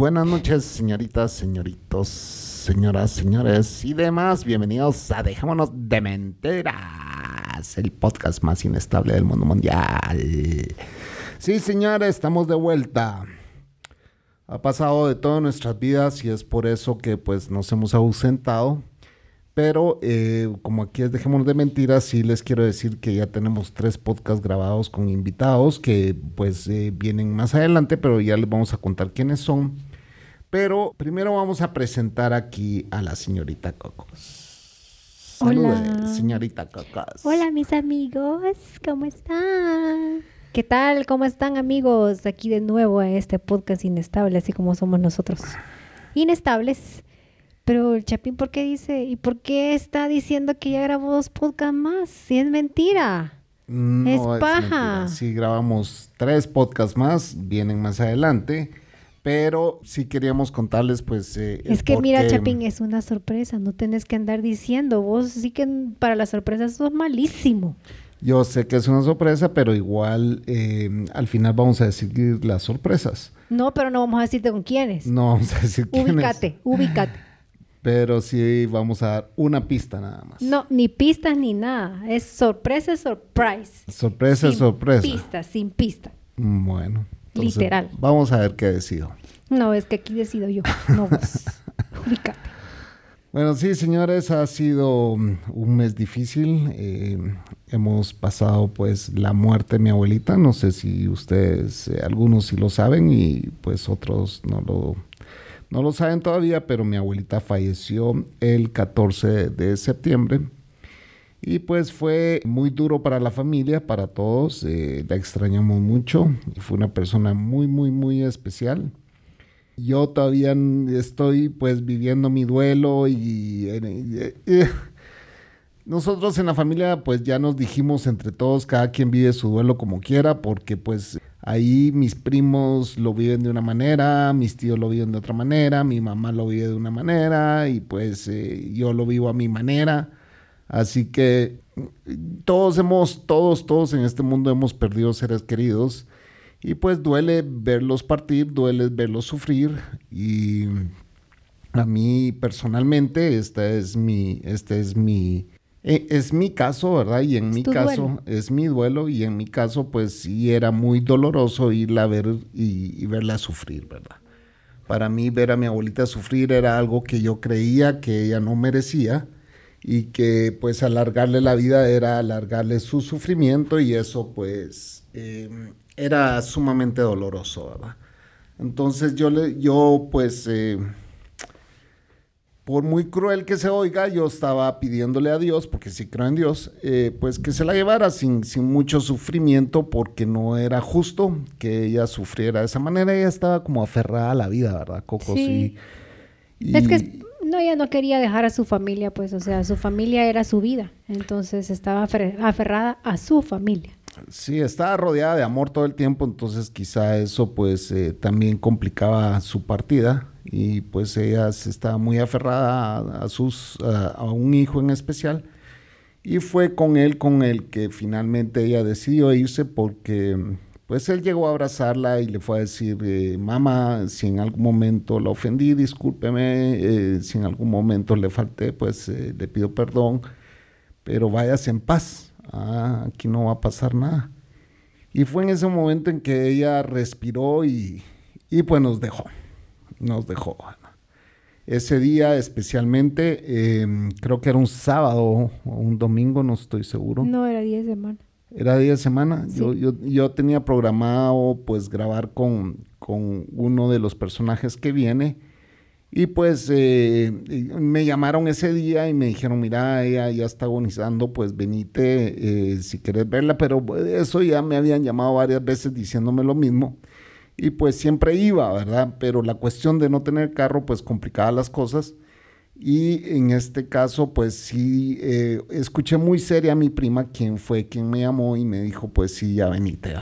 Buenas noches, señoritas, señoritos, señoras, señores y demás. Bienvenidos a Dejémonos de Mentiras, el podcast más inestable del mundo mundial. Sí, señores, estamos de vuelta. Ha pasado de todas nuestras vidas y es por eso que pues nos hemos ausentado. Pero eh, como aquí es Dejémonos de Mentiras, sí les quiero decir que ya tenemos tres podcasts grabados con invitados que pues eh, vienen más adelante, pero ya les vamos a contar quiénes son. Pero primero vamos a presentar aquí a la señorita Cocos. Hola. señorita Cocos. Hola, mis amigos, ¿cómo están? ¿Qué tal? ¿Cómo están, amigos? Aquí de nuevo a este podcast inestable, así como somos nosotros. Inestables. Pero el Chapín, ¿por qué dice? ¿Y por qué está diciendo que ya grabó dos podcasts más? Si es mentira. No, es paja. mentira. Sí, grabamos tres podcasts más, vienen más adelante. Pero sí queríamos contarles, pues. eh, Es que mira, Chapín, es una sorpresa, no tenés que andar diciendo. Vos sí que para las sorpresas sos malísimo. Yo sé que es una sorpresa, pero igual eh, al final vamos a decir las sorpresas. No, pero no vamos a decirte con quiénes. No vamos a decir quiénes. ubícate, ubícate. Pero sí vamos a dar una pista nada más. No, ni pistas ni nada. Es sorpresa, surprise. Sorpresa, Sin sorpresa. Pista, sin pista. Mm, Bueno. Entonces, Literal. Vamos a ver qué decido. No, es que aquí decido yo, no vos. ubícate. Bueno, sí, señores, ha sido mm, un mes difícil. Eh, hemos pasado, pues, la muerte de mi abuelita. No sé si ustedes, eh, algunos sí lo saben y, pues, otros no lo, no lo saben todavía, pero mi abuelita falleció el 14 de septiembre. Y pues fue muy duro para la familia, para todos. eh, la extrañamos mucho. Fue una persona muy, muy, muy especial. Yo todavía estoy pues viviendo mi duelo y nosotros en la familia pues ya nos dijimos entre todos, cada quien vive su duelo como quiera, porque pues ahí mis primos lo viven de una manera, mis tíos lo viven de otra manera, mi mamá lo vive de una manera y pues eh, yo lo vivo a mi manera. Así que todos hemos, todos, todos en este mundo hemos perdido seres queridos. Y pues duele verlos partir, duele verlos sufrir. Y a mí personalmente, esta es mi, este es mi, eh, es mi caso, ¿verdad? Y en Es mi caso, duelo. es mi duelo. Y en mi caso, pues sí era muy doloroso irla a ver y, y verla sufrir, ¿verdad? Para mí ver a mi abuelita sufrir era algo que yo creía que ella no merecía y que pues alargarle la vida era alargarle su sufrimiento y eso pues eh, era sumamente doloroso, ¿verdad? Entonces yo, le, yo pues, eh, por muy cruel que se oiga, yo estaba pidiéndole a Dios, porque sí creo en Dios, eh, pues que se la llevara sin, sin mucho sufrimiento, porque no era justo que ella sufriera de esa manera. Ella estaba como aferrada a la vida, ¿verdad, Coco? Sí. Y- Es que no, ella no quería dejar a su familia, pues, o sea, su familia era su vida. Entonces estaba afer- aferrada a su familia. Sí, estaba rodeada de amor todo el tiempo, entonces quizá eso pues eh, también complicaba su partida y pues ella se estaba muy aferrada a, sus, a un hijo en especial y fue con él con el que finalmente ella decidió irse porque pues él llegó a abrazarla y le fue a decir, eh, mamá, si en algún momento la ofendí, discúlpeme, eh, si en algún momento le falté, pues eh, le pido perdón, pero váyase en paz ah, aquí no va a pasar nada. Y fue en ese momento en que ella respiró y, y pues nos dejó. nos dejó. Ese día especialmente, em, creo que era un sábado o un domingo, no estoy seguro. No, era día de semana. Era día de semana. Yo, yo, yo, tenía programado pues grabar con, con, uno de los personajes que viene. Y pues eh, me llamaron ese día y me dijeron, mira, ella ya está agonizando, pues venite eh, si quieres verla. Pero eso ya me habían llamado varias veces diciéndome lo mismo y pues siempre iba, ¿verdad? Pero la cuestión de no tener carro pues complicaba las cosas y en este caso pues sí, eh, escuché muy seria a mi prima, quien fue quien me llamó y me dijo pues sí, ya venite.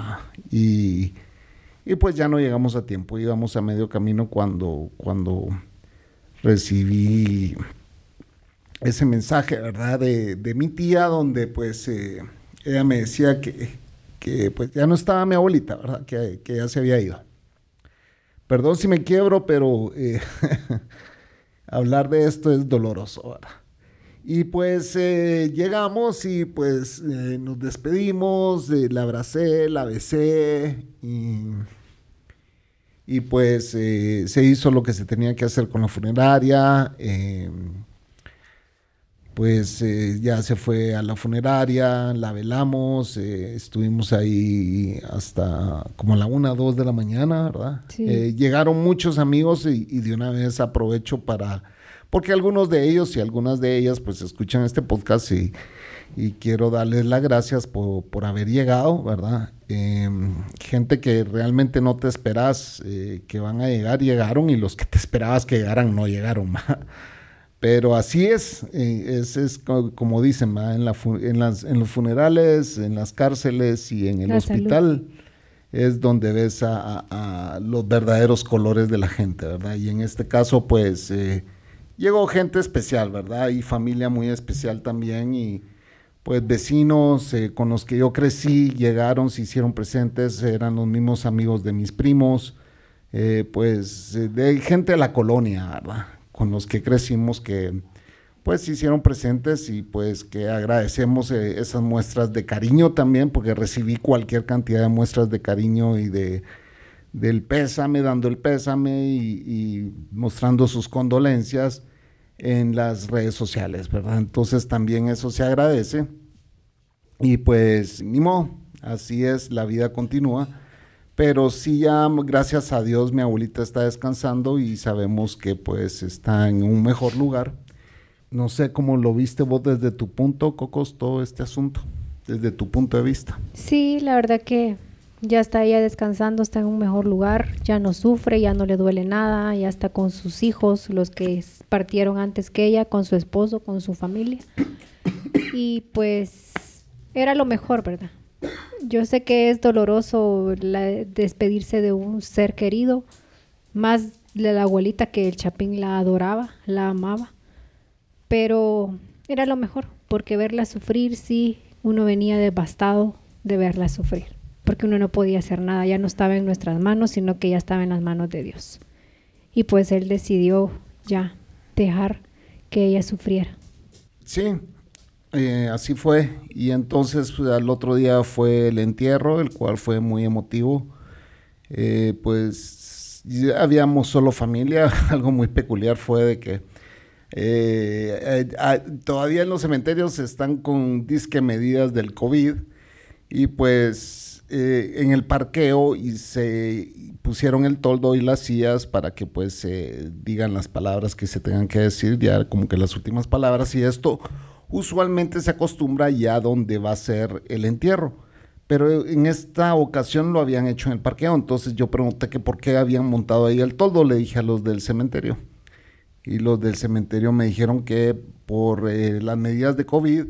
Y, y pues ya no llegamos a tiempo, íbamos a medio camino cuando, cuando recibí ese mensaje, ¿verdad? De, de mi tía donde pues eh, ella me decía que, que, pues ya no estaba mi abuelita, ¿verdad? Que, que ya se había ido. Perdón si me quiebro, pero eh, hablar de esto es doloroso ahora. Y pues eh, llegamos y pues eh, nos despedimos, la abracé, la besé y, y pues se hizo lo que se tenía que hacer con la funeraria pues eh, ya se fue a la funeraria, la velamos, eh, estuvimos ahí hasta como a la una, dos de la mañana, ¿verdad? Eh, llegaron muchos amigos y, de una vez aprovecho para, porque algunos de ellos y algunas de ellas pues escuchan este podcast y, quiero darles las gracias por, por haber llegado, ¿verdad? Em, gente que realmente no te esperas que van a llegar, llegaron y los que te esperabas que llegaran no llegaron. Pero así es, eh, es, es, como dicen, en, la, en, las, en, los funerales, en las cárceles y en el hospital es donde ves a, los verdaderos colores de la gente, ¿verdad? Y en este caso, pues, eh, llegó gente especial, ¿verdad? Y familia muy especial también y pues vecinos eh, con los que yo crecí llegaron, se hicieron presentes, eran los mismos amigos de mis primos, pues de gente de la colonia, ¿verdad? Con los que crecimos que pues se hicieron presentes y pues que agradecemos eh, esas muestras de cariño también porque recibí cualquier cantidad de muestras de cariño y de del pésame, dando el pésame y, mostrando sus condolencias en las redes sociales, ¿verdad? Entonces también eso se agradece y pues ni modo, así es, la vida continúa pero sí ya, gracias a Dios, mi abuelita está descansando y sabemos que pues está en un mejor lugar. No sé cómo lo viste vos desde tu punto, Cocos, todo este asunto, desde tu punto de vista. Sí, la verdad que ya está ella descansando, está en un mejor lugar, ya no sufre, ya no le duele nada, ya está con sus hijos, los que partieron antes que ella, con su esposo, con su familia. Y pues era lo mejor, ¿verdad? Yo sé que es doloroso despedirse de un ser querido, más de la abuelita que el Chapín la adoraba, la amaba, pero era lo mejor, porque verla sufrir, sí, uno venía devastado de verla sufrir, porque uno no podía hacer nada, ya no estaba en nuestras manos, sino que ya estaba en las manos de Dios. Y pues él decidió ya dejar que ella sufriera. Sí, eh, así fue. Y entonces pues, al otro día fue el entierro, el cual fue muy emotivo. Eh, pues habíamos solo familia. Algo muy peculiar fue de que eh, todavía en los cementerios están con disque medidas del COVID. Y pues en el parqueo y se pusieron el toldo y las sillas para que pues se digan las palabras que se tengan que decir, ya como que las últimas palabras y esto usualmente se acostumbra ya donde va a ser el entierro. Pero en esta ocasión lo habían hecho en el parqueo. Entonces yo pregunté que por qué habían montado ahí el toldo. Le dije a los del cementerio. Y los del cementerio me dijeron que por eh, las medidas de COVID,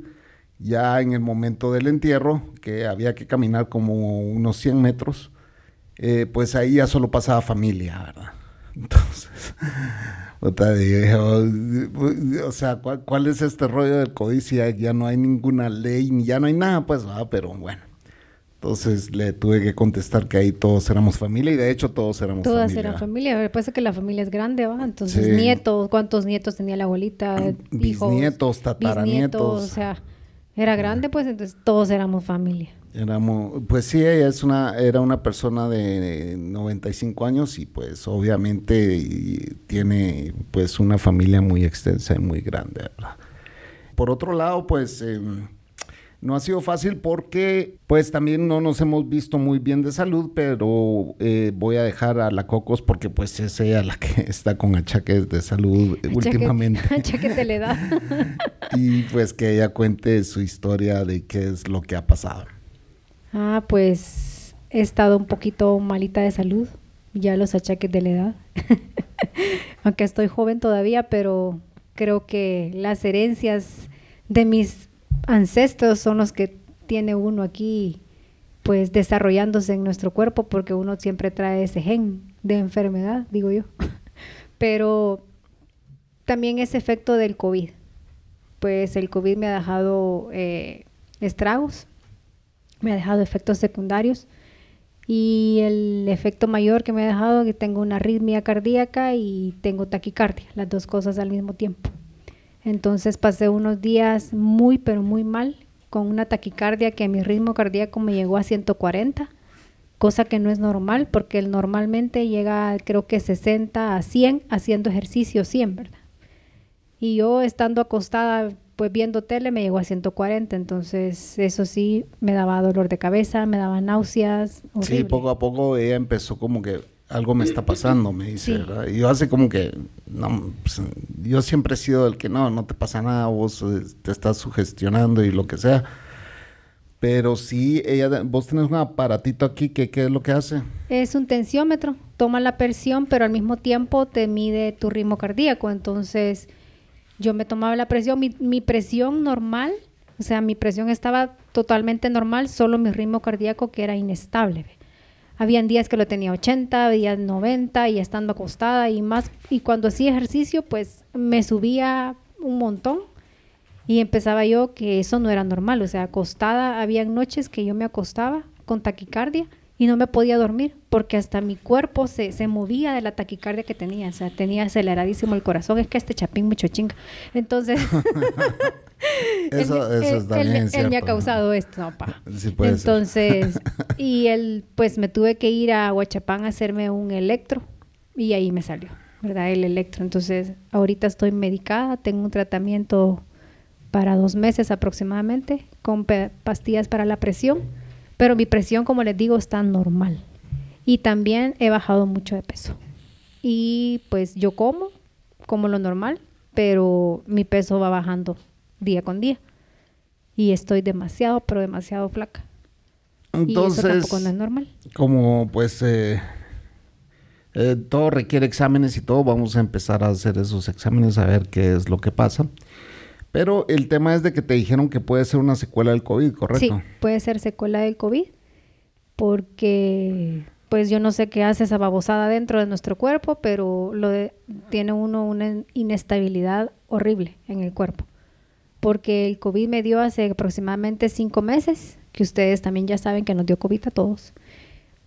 ya en el momento del entierro, que había que caminar como unos 100 metros, eh, pues ahí ya solo pasaba familia, ¿verdad? Entonces, o sea, ¿cuál, es este rollo del codicia? Ya no hay ninguna ley, ya no hay nada, pues, pero bueno. Entonces le tuve que contestar que ahí todos éramos familia y de hecho todos éramos familia. Todas eran familia, parece que la familia es grande, ¿va? Entonces, nietos, ¿cuántos nietos tenía la abuelita? Bisnietos, tataranietos. o sea, Era grande, pues entonces todos éramos familia. Éramos, pues sí, ella es una, era una persona de 95 años y pues obviamente tiene pues una familia muy extensa y muy grande, ¿verdad? Por otro lado, pues em, no ha sido fácil porque pues también no nos hemos visto muy bien de salud, pero eh, voy a dejar a la Cocos porque pues es ella la que está con achaques de salud últimamente. Achaques de la edad. y pues que ella cuente su historia de qué es lo que ha pasado. Ah, pues he estado un poquito malita de salud, ya los achaques de la edad. Aunque estoy joven todavía, pero creo que las herencias de mis ancestros son los que tiene uno aquí pues desarrollándose en nuestro cuerpo porque uno siempre trae ese gen de enfermedad, digo yo. Pero también ese efecto del COVID. Pues el COVID me ha dejado eh, estragos, me ha dejado efectos secundarios y el efecto mayor que me ha dejado es que tengo una arritmia cardíaca y tengo taquicardia, las dos cosas al mismo tiempo. Entonces pasé unos días muy, pero muy mal, con una taquicardia que mi ritmo cardíaco me llegó a 140, cosa que no es normal, porque él normalmente llega creo que 60 a 100 haciendo ejercicio 100, ¿verdad? Y yo estando acostada, pues viendo tele, me llegó a 140, entonces eso sí me daba dolor de cabeza, me daba náuseas. Sí, poco a poco ella empezó como que algo me está pasando, me dice, ¿verdad? Y yo hace como que, no, pues, yo siempre he sido el que no, no te pasa nada, vos eh, te estás sugestionando y lo que sea. Pero sí, ella, vos tenés un aparatito aquí, que, ¿qué es lo que hace? Es un tensiómetro, toma la presión, pero al mismo tiempo te mide tu ritmo cardíaco. Entonces, yo me tomaba la presión, mi, mi presión normal, o sea, mi presión estaba totalmente normal, solo mi ritmo cardíaco que era inestable. Habían días que lo tenía 80, días 90 y estando acostada y más. Y cuando hacía ejercicio, pues me subía un montón y empezaba yo que eso no era normal. O sea, acostada, había noches que yo me acostaba con taquicardia y no me podía dormir porque hasta mi cuerpo se, se, movía de la taquicardia que tenía, o sea, tenía aceleradísimo el corazón, es que este chapín mucho chinga. Entonces, eso, eso él, él, él, me ha causado esto, no, pa. Sí puede Entonces, ser. y él, pues me tuve que ir a Huachapán a hacerme un electro y ahí me salió, ¿verdad? El electro. Entonces, ahorita estoy medicada, tengo un tratamiento para dos meses aproximadamente con pastillas para la presión pero mi presión, como les digo, está normal. Y también he bajado mucho de peso. Y pues yo como, como lo normal, pero mi peso va bajando día con día. Y estoy demasiado, pero demasiado flaca. Entonces, y eso tampoco no es normal. Como pues eh, eh, todo requiere exámenes y todo, vamos a empezar a hacer esos exámenes a ver qué es lo que pasa. Pero el tema es de que te dijeron que puede ser una secuela del COVID, ¿correcto? Sí, puede ser secuela del COVID, porque pues yo no sé qué hace esa babosada dentro de nuestro cuerpo, pero lo tiene uno una inestabilidad horrible en el cuerpo. Porque el COVID me dio hace aproximadamente cinco meses, que ustedes también ya saben que nos dio COVID a todos.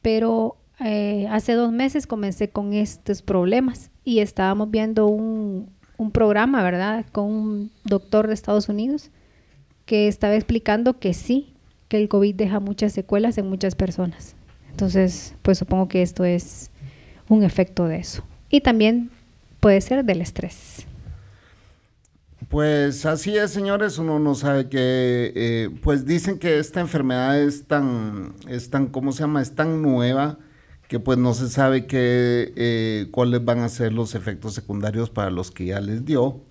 Pero eh, hace dos meses comencé con estos problemas y estábamos viendo un, un programa, ¿verdad? Con un doctor de Estados Unidos que estaba explicando que sí, que el COVID deja muchas secuelas en muchas personas. Entonces, pues supongo que esto es un efecto de eso. Y también puede ser del estrés. Pues así es, señores, uno no sabe que, eh, pues dicen que esta enfermedad es tan, es tan, ¿cómo se llama? Es tan nueva que pues no se sabe eh, cuáles van a ser los efectos secundarios para los que ya les dio.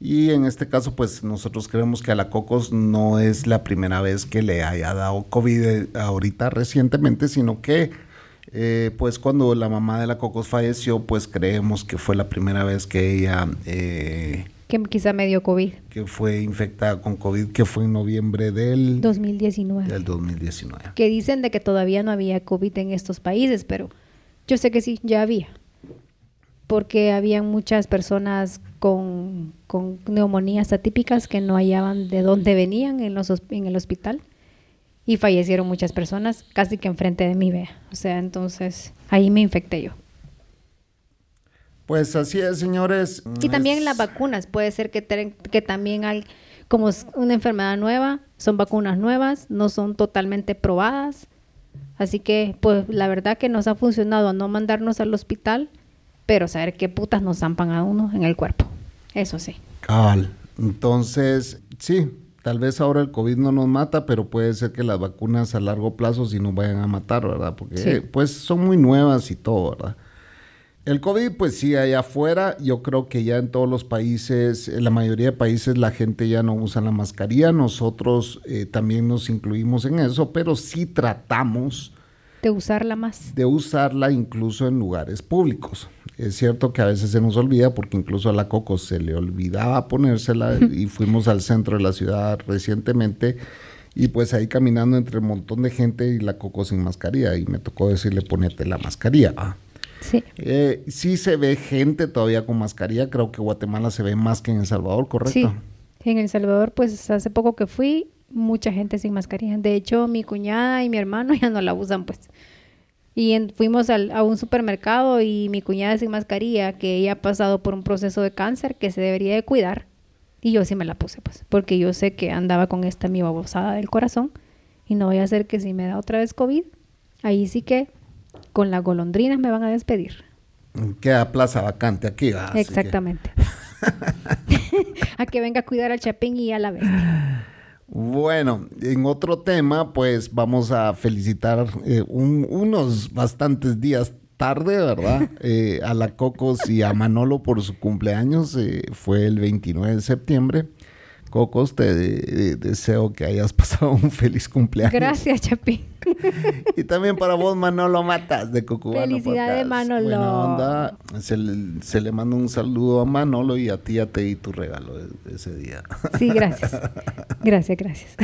Y en este caso, pues nosotros creemos que a la Cocos no es la primera vez que le haya dado COVID eh, ahorita recientemente, sino que eh, pues cuando la mamá de la Cocos falleció, pues creemos que fue la primera vez que ella que quizá me dio COVID. Que fue infectada con COVID, que fue en noviembre del 2019. Del 2019. Que dicen de que todavía no había COVID en estos países, pero yo sé que sí, ya había. Porque había muchas personas con, con neumonías atípicas que no hallaban de dónde venían en, los, en el hospital. Y fallecieron muchas personas casi que enfrente de mí, vea. O sea, entonces ahí me infecté yo. Pues así es, señores. Y también las vacunas, puede ser que, que también hay, como es una enfermedad nueva, son vacunas nuevas, no son totalmente probadas. Así que, pues la verdad que nos ha funcionado a no mandarnos al hospital, pero saber qué putas nos zampan a uno en el cuerpo. Eso sí. Cabal. Entonces, sí, tal vez ahora el COVID no nos mata, pero puede ser que las vacunas a largo plazo sí nos vayan a matar, ¿verdad? Porque Sí. pues son muy nuevas y todo, ¿verdad? El COVID, pues sí, allá afuera, yo creo que ya en todos los países, en la mayoría de países la gente ya no usa la mascarilla, nosotros eh, también nos incluimos en eso, pero sí tratamos De usarla más. de usarla incluso en lugares públicos. Es cierto que a veces se nos olvida porque incluso a la Coco se le olvidaba ponérsela y fuimos al centro de la ciudad recientemente y pues ahí caminando entre un montón de gente y la Coco sin mascarilla y me tocó decirle ponete la mascarilla. ah. Sí. Eh, sí se ve gente todavía con mascarilla, creo que Guatemala se ve más que en El Salvador, ¿correcto? Sí. En El Salvador, pues hace poco que fui, mucha gente sin mascarilla. De hecho, mi cuñada y mi hermano ya no la usan, pues. Y en- fuimos al- a un supermercado y mi cuñada sin mascarilla, que ella ha pasado por un proceso de cáncer que se debería de cuidar. Y yo sí me la puse, pues, porque yo sé que andaba con esta mi babosada del corazón y no voy a hacer que si me da otra vez COVID, ahí sí que con las golondrinas me van a despedir. Queda plaza vacante aquí, ¿va? Así que- Exactamente. a que venga a cuidar al chapín y a la bestia. Bueno, en otro tema, pues vamos a felicitar eh, un- unos bastantes días tarde, ¿verdad? Eh, a la Cocos y a Manolo por su cumpleaños. eh, fue el 29 de septiembre. Cocos, te de- deseo que hayas pasado un feliz cumpleaños. Gracias, Chapín. Y también para vos, Manolo Matas, de Cucubano Felicidades, Podcast. Manolo. Buena onda. Se le, se le manda un saludo a Manolo y a ti ya te di tu regalo de- de ese día. Sí, gracias. Gracias, gracias.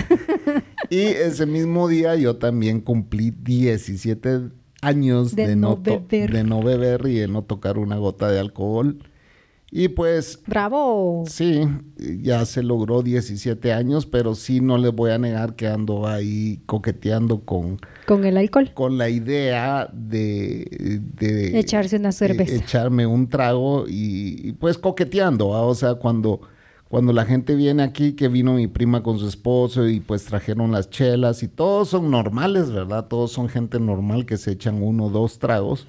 Y ese mismo día yo también cumplí 17 años De de, no beber. de no beber y de no tocar una gota de alcohol. Y pues Bravo. sí, ya se logró 17 años, pero sí no les voy a negar que ando ahí coqueteando con, Con el alcohol. con la idea de, de Echarse una cerveza. eh, echarme un trago y, y, pues coqueteando, ¿va? o sea, cuando, cuando la gente viene aquí, que vino mi prima con su esposo y pues trajeron las chelas y todos son normales, ¿verdad? Todos son gente normal que se echan uno o dos tragos.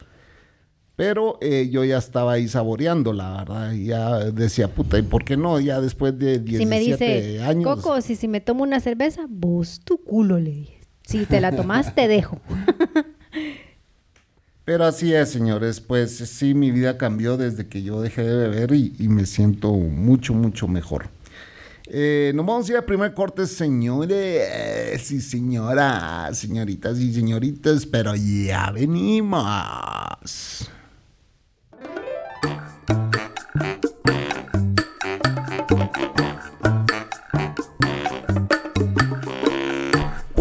Pero eh, yo ya estaba ahí saboreando, la verdad. Y ya decía, puta, ¿y por qué no? Ya después de 17 Si me dice, años. Coco, si, si me tomo una cerveza, vos tu culo, le dije. Si te la tomás, te dejo. Pero así es, señores. Pues sí, mi vida cambió desde que yo dejé de beber y, y me siento mucho, mucho mejor. Eh, nos vamos a ir al primer corte, señores y señoras, señoritas y señoritas, pero ya venimos.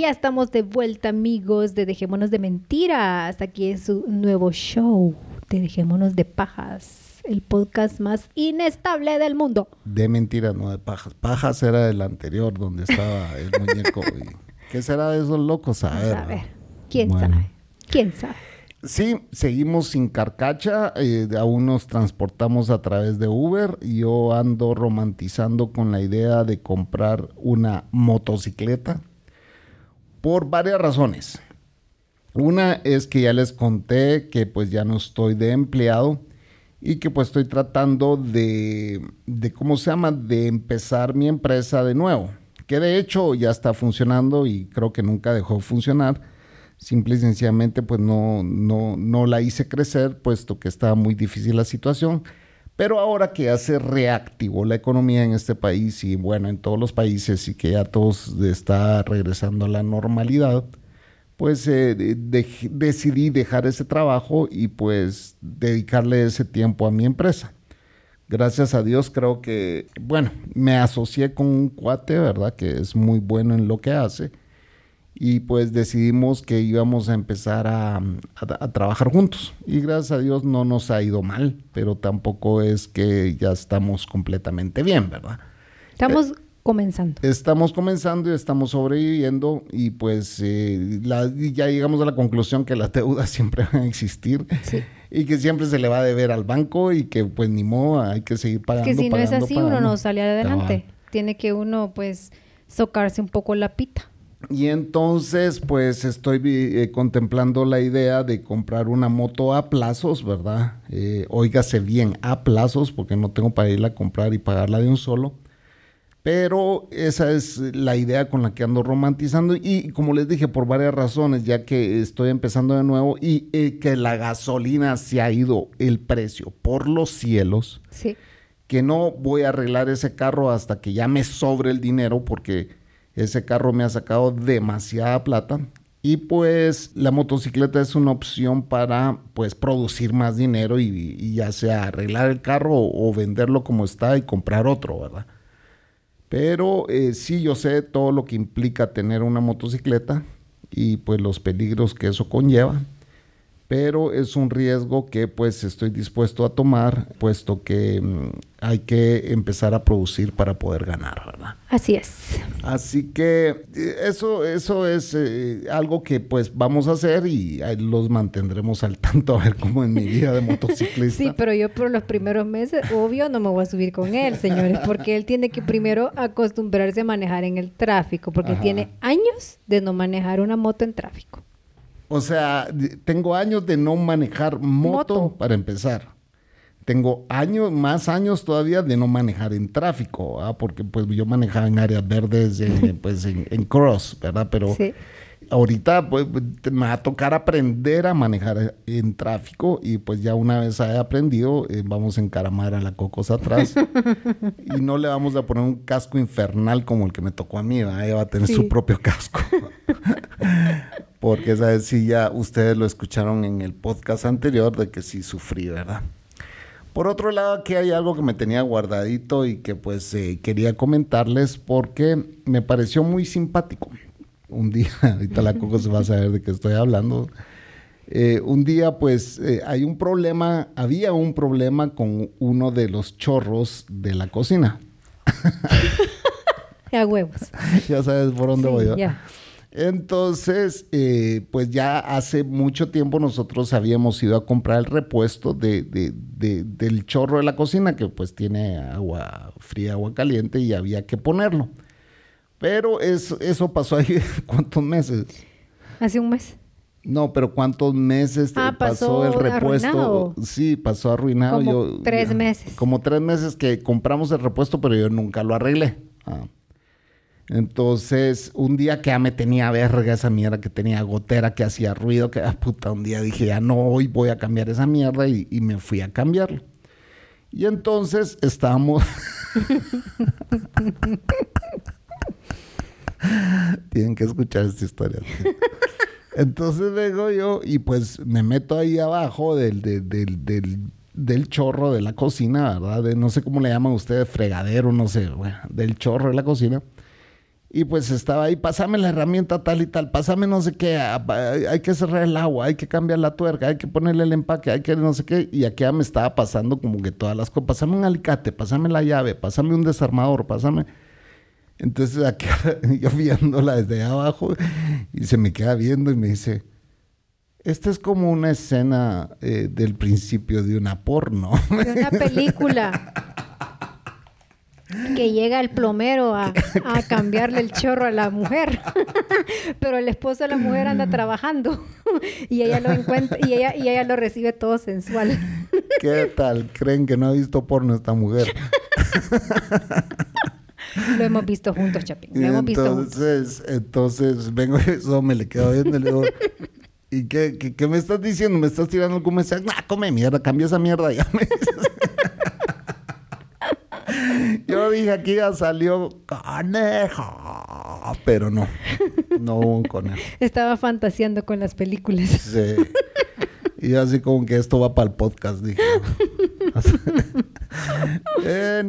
ya estamos de vuelta, amigos, de Dejémonos de Mentiras. Aquí es su nuevo show de Dejémonos de Pajas, el podcast más inestable del mundo. De mentiras, no de pajas. Pajas era el anterior donde estaba el muñeco. ¿Qué será de esos locos? A ver. a ver. ¿Quién Bueno. sabe? ¿Quién sabe? Sí, seguimos sin carcacha, eh, aún nos transportamos a través de Uber. Yo ando romantizando con la idea de comprar una motocicleta por varias razones. Una es que ya les conté que pues ya no estoy de empleado y que pues estoy tratando de, de ¿cómo se llama?, de empezar mi empresa de nuevo. Que de hecho ya está funcionando y creo que nunca dejó de funcionar. Simple y sencillamente pues no, no, no la hice crecer puesto que estaba muy difícil la situación. Pero ahora que ya se reactivó la economía en este país y bueno, en todos los países y que ya todos está regresando a la normalidad, pues eh, de- de- decidí dejar ese trabajo y pues dedicarle ese tiempo a mi empresa. Gracias a Dios creo que, bueno, me asocié con un cuate, ¿verdad? Que es muy bueno en lo que hace. Y pues decidimos que íbamos a empezar a, a- a trabajar juntos. Y gracias a Dios no nos ha ido mal, pero tampoco es que ya estamos completamente bien, ¿verdad? Estamos comenzando. Estamos comenzando y estamos sobreviviendo y pues eh, la- ya llegamos a la conclusión que las deudas siempre van a existir Sí. y que siempre se le va a deber al banco y que pues ni modo, hay que seguir pagando. que si no es pagando, así, uno no sale adelante. Tiene que uno, pues, socarse un poco la pita. Y entonces, pues estoy eh, contemplando la idea de comprar una moto a plazos, ¿verdad? Eh, óigase bien, a plazos, porque no tengo para irla a comprar y pagarla de un solo. Pero esa es la idea con la que ando romantizando y como les dije, por varias razones, ya que estoy empezando de nuevo y eh, que la gasolina se ha ido el precio por los cielos Sí. que no voy a arreglar ese carro hasta que ya me sobre el dinero porque ese carro me ha sacado demasiada plata y pues la motocicleta es una opción para pues producir más dinero y, ya sea arreglar el carro o, o venderlo como está y comprar otro, ¿verdad? Pero eh, sí yo sé todo lo que implica tener una motocicleta y pues los peligros que eso conlleva pero es un riesgo que pues estoy dispuesto a tomar, puesto que mm, hay que empezar a producir para poder ganar, ¿verdad? Así es. Así que eh, eso, eso es eh, algo que pues vamos a hacer y los mantendremos al tanto a ver cómo en mi vida de motociclista. Sí, pero yo por los primeros meses, obvio, no me voy a subir con él, señores, porque él tiene que primero acostumbrarse a manejar en el tráfico, porque Ajá. tiene años de no manejar una moto en tráfico. O sea, tengo años de no manejar moto, Moto. para empezar. Tengo años, más años todavía de no manejar en tráfico, ¿ah? porque pues yo manejaba en áreas verdes, en, pues en, en cross, ¿verdad? Pero Sí. Ahorita pues, me va a tocar aprender a manejar en tráfico y pues ya una vez haya aprendido, eh, vamos a encaramar a la cocos atrás y no le vamos a poner un casco infernal como el que me tocó a mí, ¿verdad? ella va a tener Sí. su propio casco. Porque esa vez sí ya ustedes lo escucharon en el podcast anterior de que sí sufrí, ¿verdad? Por otro lado, aquí hay algo que me tenía guardadito y que pues eh, quería comentarles porque me pareció muy simpático. Un día, ahorita la Coco se va a saber de qué estoy hablando. Eh, un día pues eh, hay un problema, había un problema con uno de los chorros de la cocina. A huevos. ya sabes por dónde Sí, voy. ya. Entonces, eh, pues ya hace mucho tiempo nosotros habíamos ido a comprar el repuesto de, de- de- del chorro de la cocina, que pues tiene agua fría, agua caliente, y había que ponerlo. Pero eso, eso pasó ahí, ¿cuántos meses? Hace un mes. No, pero ¿cuántos meses Ah, pasó, el repuesto? arruinado. Sí, pasó arruinado. Como yo, tres meses. Como tres meses que compramos el repuesto, pero yo nunca lo arreglé. Ah. Entonces, un día que ya me tenía verga esa mierda, que tenía gotera, que hacía ruido, que ah, puta, un día dije, ya no, hoy voy a cambiar esa mierda y, y me fui a cambiarlo. Y entonces estábamos... Tienen que escuchar esta historia. Entonces vengo yo y pues me meto ahí abajo del, del, del, del- del chorro de la cocina, ¿verdad? No sé cómo le llaman ustedes, fregadero, no sé, del chorro de la cocina. Y pues estaba ahí, pásame la herramienta tal y tal, pásame no sé qué, hay que cerrar el agua, hay que cambiar la tuerca, hay que ponerle el empaque, hay que no sé qué. Y aquí ya me estaba pasando como que todas las cosas, pásame un alicate, pásame la llave, pásame un desarmador, pásame... Entonces aquí yo viéndola desde abajo y se me queda viendo y me dice, esta es como una escena eh, del principio de una porno. De una película. que llega el plomero a, a cambiarle el chorro a la mujer. Pero el esposo de la mujer anda trabajando. y ella lo encuentra, y ella, y ella lo recibe todo sensual. ¿Qué tal? ¿Creen que no ha visto porno esta mujer? Lo hemos visto juntos, Chapín. Lo hemos visto juntos. entonces, vengo y eso me le quedo viendo y le digo, ¿y qué, qué, qué me estás diciendo? ¿Me estás tirando algún mensaje? Nah, come mierda, cambia esa mierda ya. me. Yo dije aquí ya salió conejo, pero no, no hubo un conejo. Estaba fantaseando con las películas. Sí. Y así como que esto va para el podcast, dije. eh,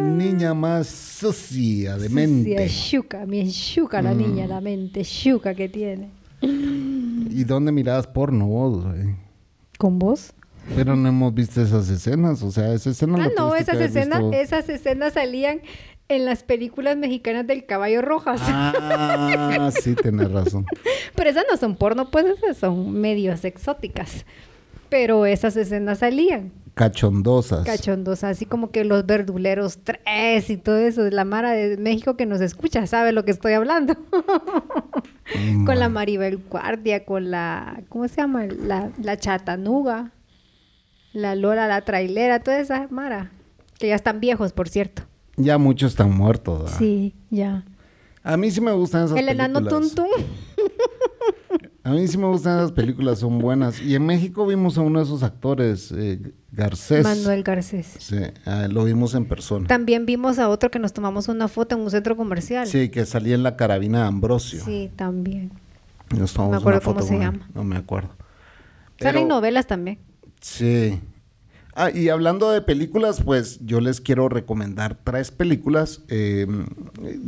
niña, más sucia de mente. Sí, chuca, bien chuca la niña, la mente chuca que tiene. ¿Y dónde mirabas porno vos? güey? ¿Con vos? Pero no hemos visto esas escenas, o sea, esa escena Ah, no, esas escenas, visto. esas escenas salían en las películas mexicanas del caballo rojas. Ah, sí, tenés razón. Pero esas no son porno, pues esas son medios exóticas. Pero esas escenas salían. Cachondosas. Cachondos, así como que los verduleros tres y todo eso, la Mara de México que nos escucha sabe lo que estoy hablando. Mm, con la Maribel Guardia, con la, ¿cómo se llama? La, la Chatanuga, la Lola, la trailera, toda esa Mara, que ya están viejos, por cierto. Ya muchos están muertos. ¿verdad? Sí, ya. A mí sí me gustan esas El enano películas. Tum. A mí sí me gustan esas películas, son buenas. Y en México vimos a uno de esos actores, eh, Garcés. Manuel Garcés. Sí, ah, lo vimos en persona. También vimos a otro que nos tomamos una foto en un centro comercial. Sí, que salía en la carabina de Ambrosio. Sí, también. Nos tomamos me acuerdo una foto cómo se él. llama. No me acuerdo. Salen novelas también. Sí. Ah, y hablando de películas, pues yo les quiero recomendar tres películas. eh,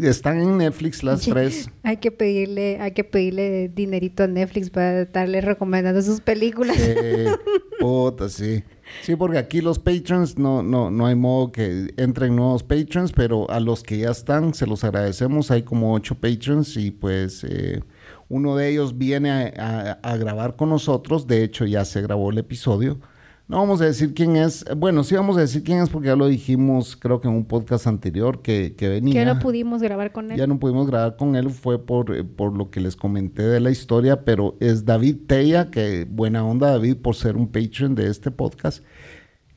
están en Netflix las Sí, tres. Hay que pedirle, hay que pedirle dinerito a Netflix para estarle recomendando sus películas. Sí, puta, sí. Sí, porque aquí los patrons no, no, no hay modo que entren nuevos patrons, pero a los que ya están se los agradecemos. Hay como ocho patrons y pues eh, uno de ellos viene a, a- a grabar con nosotros. De hecho, ya se grabó el episodio. No vamos a decir quién es. Bueno, sí vamos a decir quién es porque ya lo dijimos, creo que en un podcast anterior que, que venía. que no pudimos grabar con él. Ya no pudimos grabar con él, fue por, eh, por lo que les comenté de la historia, pero es David Teya, que buena onda David por ser un patron de este podcast.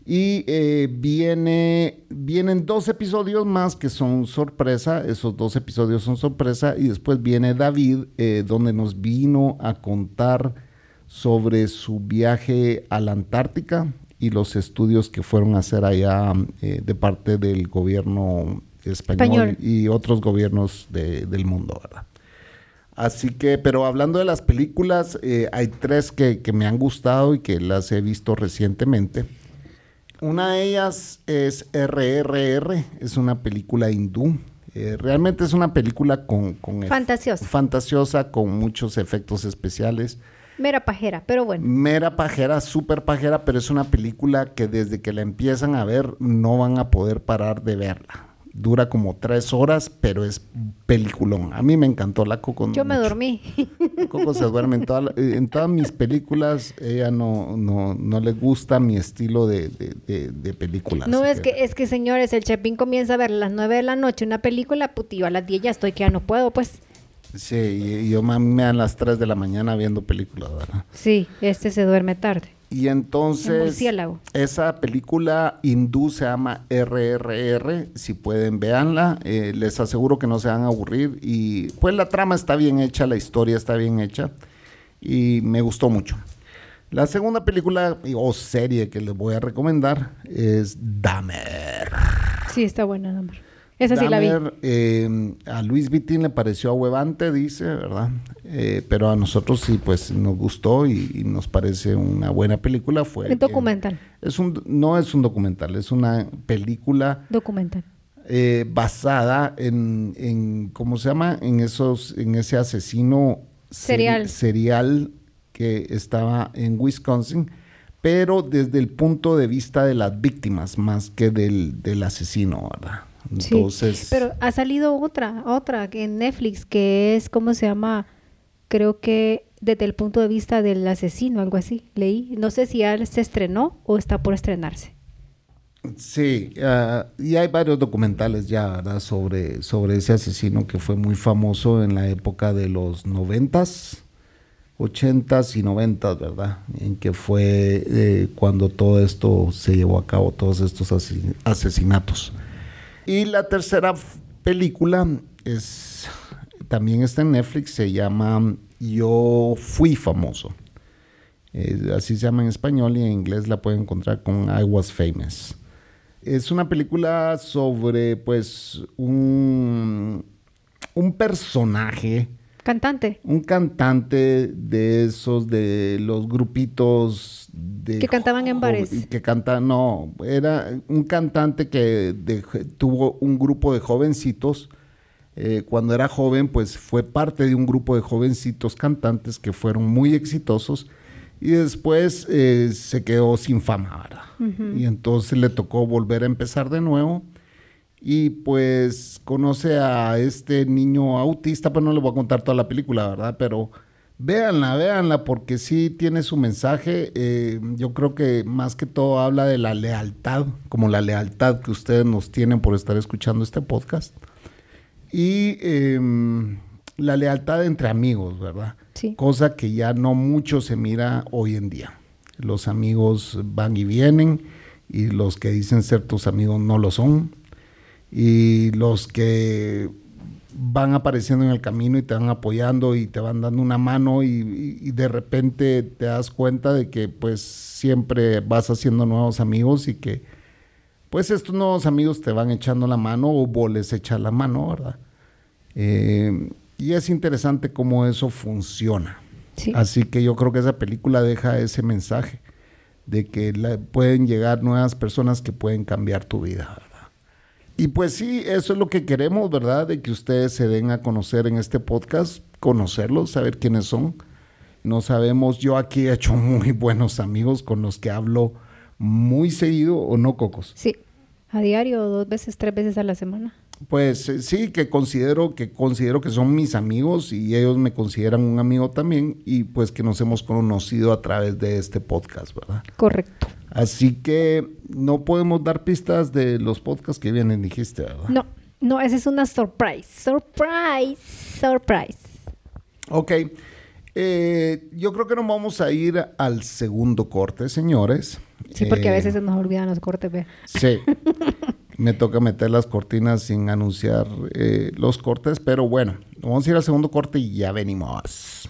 Y eh, viene, vienen dos episodios más que son sorpresa, esos dos episodios son sorpresa, y después viene David, eh, donde nos vino a contar sobre su viaje a la Antártica y los estudios que fueron a hacer allá eh, de parte del gobierno español, Español. y otros gobiernos de- del mundo, ¿verdad? Así que, pero hablando de las películas, eh, hay tres que, que me han gustado y que las he visto recientemente. Una de ellas es RRR, es una película hindú. Eh, realmente es una película con, con Fantasiosa. fantasiosa, con muchos efectos especiales. Mera pajera, pero bueno. Mera pajera, súper pajera, pero es una película que desde que la empiezan a ver no van a poder parar de verla. Dura como tres horas, pero es peliculón. A mí me encantó la Coco. Yo me mucho. dormí. Coco se duerme en, toda la- eh, en todas mis películas. Ella no, no, no le gusta mi estilo de, de, de- de películas. No, es que, es que señores, el Chapín comienza a ver a las 9 de la noche una película, puti, yo a las 10 ya estoy que ya no puedo, pues. Sí, y, yo me me a las 3 de la mañana viendo películas, ¿verdad? Sí, este se duerme tarde. Y entonces, esa película hindú se llama RRR. Si pueden, véanla. Eh, les aseguro que no se van a aburrir. Y pues la trama está bien hecha, la historia está bien hecha. Y me gustó mucho. La segunda película o serie que les voy a recomendar es Dahmer. Sí, está buena, Dahmer. Esa sí la vi. Eh, a Luis Vitín le pareció ahuevante, dice, ¿verdad? Eh, pero a nosotros sí, pues nos gustó y, y nos parece una buena película. Fue Es documental. es un, no es un documental, es una película Documental. eh, basada en, en, ¿cómo se llama? En esos, en ese asesino seri- Serial. serial que estaba en Wisconsin, pero desde el punto de vista de las víctimas más que del, del asesino, ¿verdad? Sí, Pero ha salido otra, otra en Netflix que es, ¿cómo se llama? Creo que desde el punto de vista del asesino, algo así, leí. No sé si ya se estrenó o está por estrenarse. Sí, ah, y hay varios documentales ya, ¿verdad? Sobre, sobre ese asesino que fue muy famoso en la época de los noventas, ochentas y noventas, ¿verdad? En que fue eh, cuando todo esto se llevó a cabo, todos estos asesin- asesinatos. Y la tercera película es, también está en Netflix, se llama Yo Fui Famoso. Así se llama en español y en inglés la pueden encontrar con I Was Famous. Es una película sobre, pues, un, un personaje Cantante. Un cantante de esos, de los grupitos de... Que cantaban en bares. Que canta, no, era un cantante que de- tuvo un grupo de jovencitos. eh, cuando era joven, pues fue parte de un grupo de jovencitos cantantes que fueron muy exitosos y después eh, se quedó sin fama, ¿verdad? Y entonces le tocó volver a empezar de nuevo y pues conoce a este niño autista, pues no le voy a contar toda la película, ¿verdad? Pero véanla, véanla, porque sí tiene su mensaje. eh, yo creo que más que todo habla de la lealtad, como la lealtad que ustedes nos tienen por estar escuchando este podcast. Y em, la lealtad entre amigos, ¿verdad? Sí. Cosa que ya no mucho se mira hoy en día. Los amigos van y vienen y los que dicen ser tus amigos no lo son. Y los que van apareciendo en el camino y te van apoyando y te van dando una mano y, y- y de repente te das cuenta de que pues siempre vas haciendo nuevos amigos y que pues estos nuevos amigos te van echando la mano o vos les echas la mano, ¿verdad? Eh, y es interesante cómo eso funciona. Sí. Así que yo creo que esa película deja ese mensaje de que la- pueden llegar nuevas personas que pueden cambiar tu vida, ¿verdad? Y pues sí, eso es lo que queremos, ¿verdad? De que ustedes se den a conocer en este podcast, conocerlos, saber quiénes son. No sabemos, yo aquí he hecho muy buenos amigos con los que hablo muy seguido o no, Cocos. Sí. A diario, dos veces, tres veces a la semana. Pues eh, sí, que considero que considero que son mis amigos y ellos me consideran un amigo también y pues que nos hemos conocido a través de este podcast, ¿verdad? Correcto. Así que no podemos dar pistas de los podcasts que vienen, dijiste, ¿verdad? No, no, esa es una surprise. Surprise. Surprise. Ok. Eh, yo creo que nos vamos a ir al segundo corte, señores. Sí, porque a Eh, veces se nos olvidan los cortes, ve. Sí. Me toca meter las cortinas sin anunciar eh, los cortes, pero bueno, vamos a ir al segundo corte y ya venimos.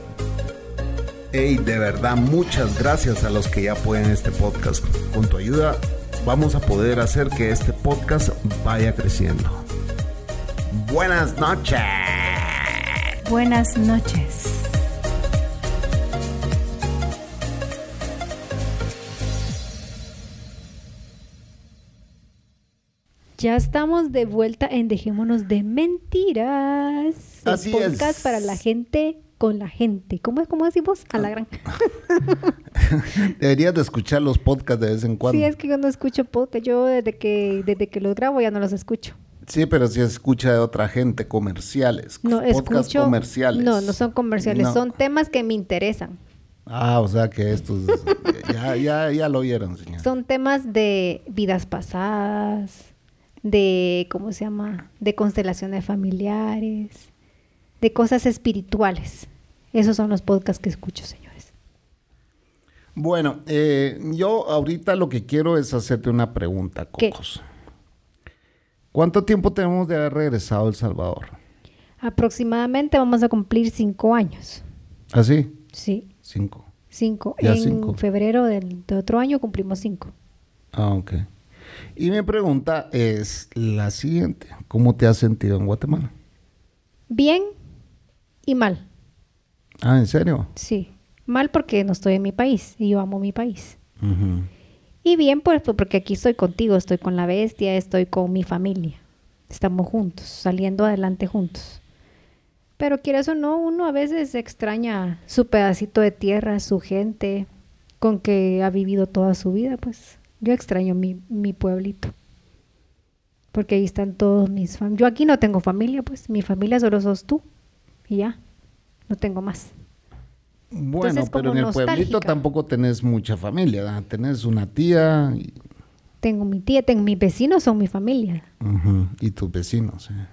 Hey, de verdad, muchas gracias a los que ya apoyan este podcast. Con tu ayuda vamos a poder hacer que este podcast vaya creciendo. Buenas noches. Buenas noches. Ya estamos de vuelta en Dejémonos de Mentiras. el Así podcast es. para la gente con la gente. ¿Cómo es? ¿Cómo decimos? A la gran. Deberías de escuchar los podcasts de vez en cuando. Sí, es que yo no escucho podcast. Yo desde que, desde que los grabo ya no los escucho. Sí, pero si escucha de otra gente, comerciales. No, podcasts escucho. comerciales. No, no son comerciales. No. Son temas que me interesan. Ah, o sea que estos. ya, ya, ya lo oyeron, señor. Son temas de vidas pasadas, de, ¿cómo se llama? De constelaciones familiares, de cosas espirituales. Esos son los podcasts que escucho, señores. Bueno, eh, yo ahorita lo que quiero es hacerte una pregunta, ¿Qué? Cocos. ¿Cuánto tiempo tenemos de haber regresado a El Salvador? Aproximadamente vamos a cumplir cinco años. ¿Así? Sí, Cinco. cinco. Ya en cinco. febrero del, de otro año cumplimos cinco. Ah, ok. Y mi pregunta es la siguiente. ¿Cómo te has sentido en Guatemala? Bien y mal. Ah, ¿en serio? Sí. Mal porque no estoy en mi país y yo amo mi país. Y bien, pues, pues, porque aquí estoy contigo, estoy con la bestia, estoy con mi familia. Estamos juntos, saliendo adelante juntos. Pero quieras o no, uno a veces extraña su pedacito de tierra, su gente, con que ha vivido toda su vida, pues. Yo extraño mi, mi pueblito. Porque ahí están todos mis. Yo aquí no tengo familia, pues. Mi familia solo sos tú. Y ya. No tengo más. Bueno, pero en el pueblito tampoco tenés mucha familia, ¿verdad? tenés una tía. Y... Tengo mi tía, tengo mis vecinos, son mi familia. Y tus vecinos. Eh.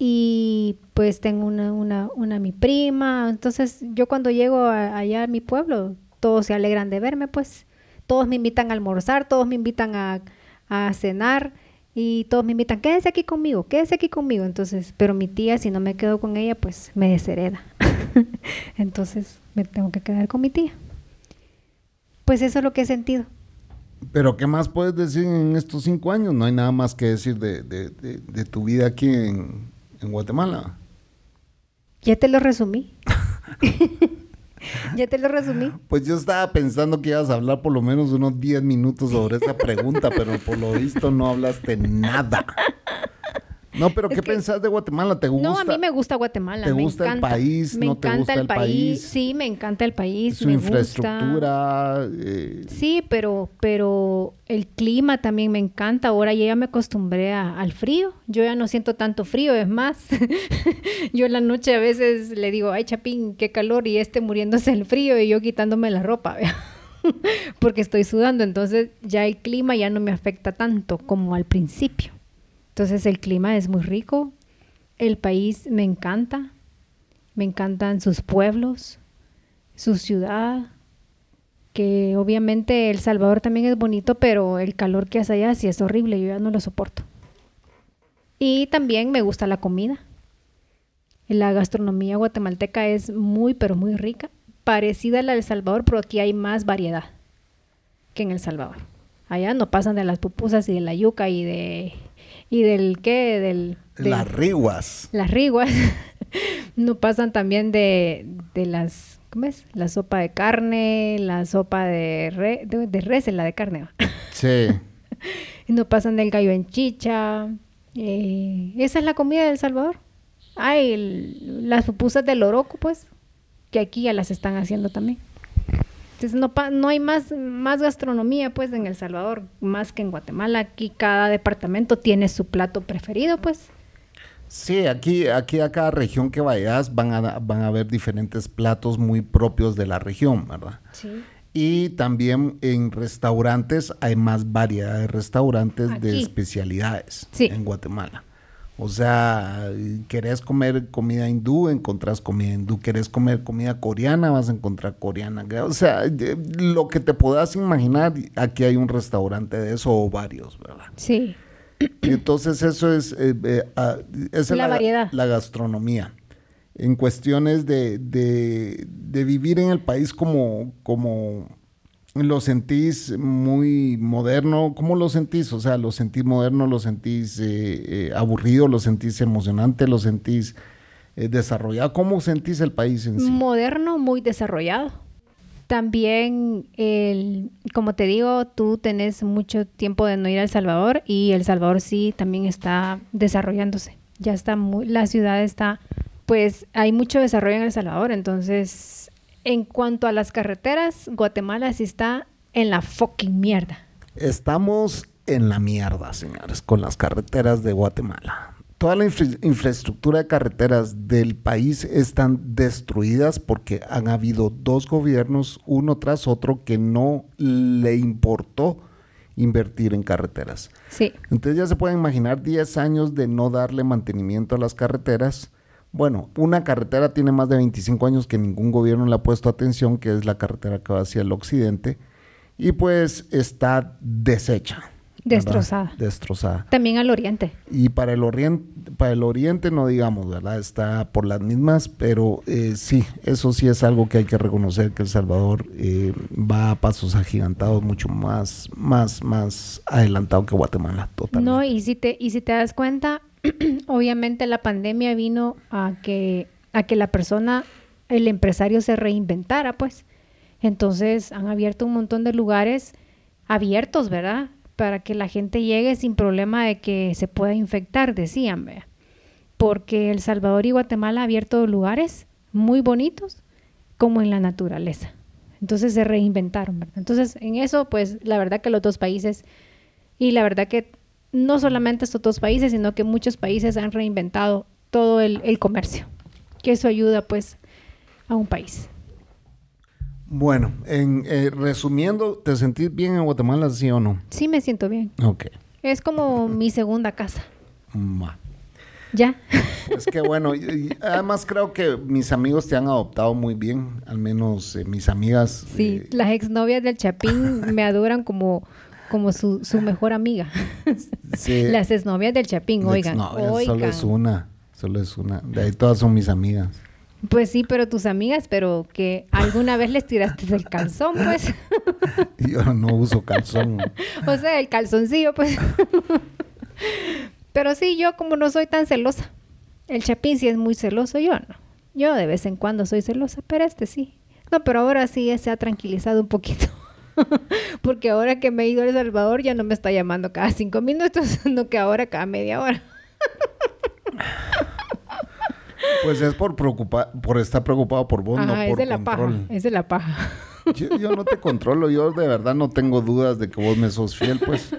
Y pues tengo una, una, una mi prima. Entonces yo cuando llego allá a mi pueblo, todos se alegran de verme, pues. Todos me invitan a almorzar, todos me invitan a, a cenar y todos me invitan, quédese aquí conmigo, quédese aquí conmigo. Entonces, pero mi tía, si no me quedo con ella, pues me deshereda. Entonces, me tengo que quedar con mi tía. Pues eso es lo que he sentido. Pero, ¿qué más puedes decir en estos cinco años? No hay nada más que decir de, de, de, tu vida aquí en, en Guatemala. Ya te lo resumí. ya te lo resumí. Pues yo estaba pensando que ibas a hablar por lo menos unos 10 minutos sobre esa pregunta, pero por lo visto no hablaste nada. No, pero ¿qué pensás de Guatemala? ¿Te gusta? No, a mí me gusta Guatemala. ¿Te gusta el país? Me ¿No encanta te gusta el país? Sí, me encanta el país. Su infraestructura. Eh, sí, pero, pero el clima también me encanta. Ahora ya me acostumbré al frío. Yo ya no siento tanto frío. Es más, yo en la noche a veces le digo, ay, Chapín, qué calor. Y este muriéndose el frío y yo quitándome la ropa. Porque estoy sudando. Entonces ya el clima ya no me afecta tanto como al principio. Entonces el clima es muy rico, el país me encanta, me encantan sus pueblos, su ciudad, que obviamente El Salvador también es bonito, pero el calor que hace allá sí es horrible, yo ya no lo soporto. Y también me gusta la comida. La gastronomía guatemalteca es muy, pero muy rica, parecida a la de El Salvador, pero aquí hay más variedad que en El Salvador. Allá no pasan de las pupusas y de la yuca y de y del qué, del... las riguas. Las riguas. no pasan también de, de las, ¿cómo es? La sopa de carne, la sopa de, re, de, res, la de carne. sí. no pasan del gallo en chicha. Eh, esa es la comida de El Salvador. Hay las pupusas del oroco, pues, que aquí ya las están haciendo también. Entonces no, no hay más, más gastronomía pues en El Salvador, más que en Guatemala. Aquí cada departamento tiene su plato preferido pues. Sí, aquí, aquí a cada región que vayas van a, van a haber diferentes platos muy propios de la región, ¿verdad? Sí. Y también en restaurantes hay más variedad de restaurantes de especialidades en Guatemala. O sea, querés comer comida hindú, encontrás comida hindú. Querés comer comida coreana, vas a encontrar coreana. O sea, lo que te puedas imaginar, aquí hay un restaurante de eso o varios, ¿verdad? Sí. Y entonces eso es, eh, eh, ah, la, variedad. La gastronomía. En cuestiones de, de, de vivir en el país como, como ¿Lo sentís muy moderno? ¿Cómo lo sentís? O sea, ¿lo sentís moderno? ¿Lo sentís eh, eh, aburrido? ¿Lo sentís emocionante? ¿Lo sentís eh, desarrollado? ¿Cómo sentís el país en sí? Moderno, muy desarrollado. También, el, como te digo, tú tenés mucho tiempo de no ir a El Salvador y El Salvador sí también está desarrollándose. Ya está muy, la ciudad está, pues hay mucho desarrollo en El Salvador, entonces en cuanto a las carreteras, Guatemala sí está en la fucking mierda. Estamos en la mierda, señores, con las carreteras de Guatemala. Toda la infraestructura de carreteras del país están destruidas porque han habido dos gobiernos, uno tras otro, que no le importó invertir en carreteras. Sí. Entonces ya se pueden imaginar 10 años de no darle mantenimiento a las carreteras bueno, una carretera tiene más de 25 años que ningún gobierno le ha puesto atención, que es la carretera que va hacia el occidente, y pues está deshecha. Destrozada. Destrozada. También al oriente. Y para el oriente, para el oriente no digamos, ¿verdad? Está por las mismas, pero eh, sí, eso sí es algo que hay que reconocer que El Salvador eh, va a pasos agigantados mucho más, más, más adelantado que Guatemala, totalmente. No, y si te, y si te das cuenta, obviamente la pandemia vino a que, a que la persona, el empresario se reinventara, pues. Entonces han abierto un montón de lugares abiertos, ¿verdad? Para que la gente llegue sin problema de que se pueda infectar, decían, ¿verdad? Porque El Salvador y Guatemala han abierto lugares muy bonitos como en la naturaleza. Entonces se reinventaron, ¿verdad? Entonces en eso, pues la verdad que los dos países y la verdad que no solamente estos dos países, sino que muchos países han reinventado todo el, comercio, que eso ayuda pues a un país. Bueno, en, eh, resumiendo, ¿te sentís bien en Guatemala, sí o no? Sí, me siento bien. Ok. Es como mi segunda casa. Ma. Ya. Es que bueno, y- y además creo que mis amigos te han adoptado muy bien, al menos eh, mis amigas. Sí, eh, las exnovias del Chapín me adoran como, como su, su mejor amiga. sí, Las exnovias del Chapín, oigan. no, Solo es una, solo es una. De ahí todas son mis amigas. Pues sí, pero tus amigas, pero que alguna vez les tiraste del calzón, pues. Yo no uso calzón. o sea, el calzoncillo, pues. pero sí, yo como no soy tan celosa. El Chapín sí es muy celoso, yo no. Yo de vez en cuando soy celosa, pero este sí. No, pero ahora sí se ha tranquilizado un poquito. Porque ahora que me he ido a El Salvador ya no me está llamando cada cinco minutos, sino que ahora cada media hora. Pues es por preocupar, por estar preocupado por vos, no es por de la control. paja, es de la paja. Yo, yo no te controlo, yo de verdad no tengo dudas de que vos me sos fiel, pues.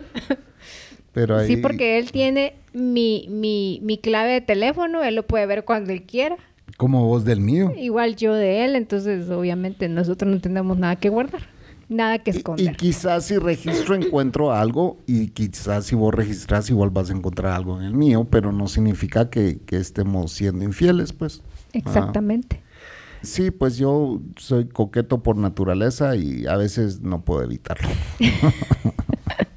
Pero ahí... Sí, porque él tiene mi, mi, mi clave de teléfono, él lo puede ver cuando él quiera. Como vos del mío. Igual yo de él, entonces obviamente nosotros no tenemos nada que guardar, nada que Y, y esconder. quizás si registro encuentro algo y quizás si vos registras igual vas a encontrar algo en el mío, pero no significa que, que estemos siendo infieles, pues. Exactamente. Ah, sí, pues yo soy coqueto por naturaleza y a veces no puedo evitarlo.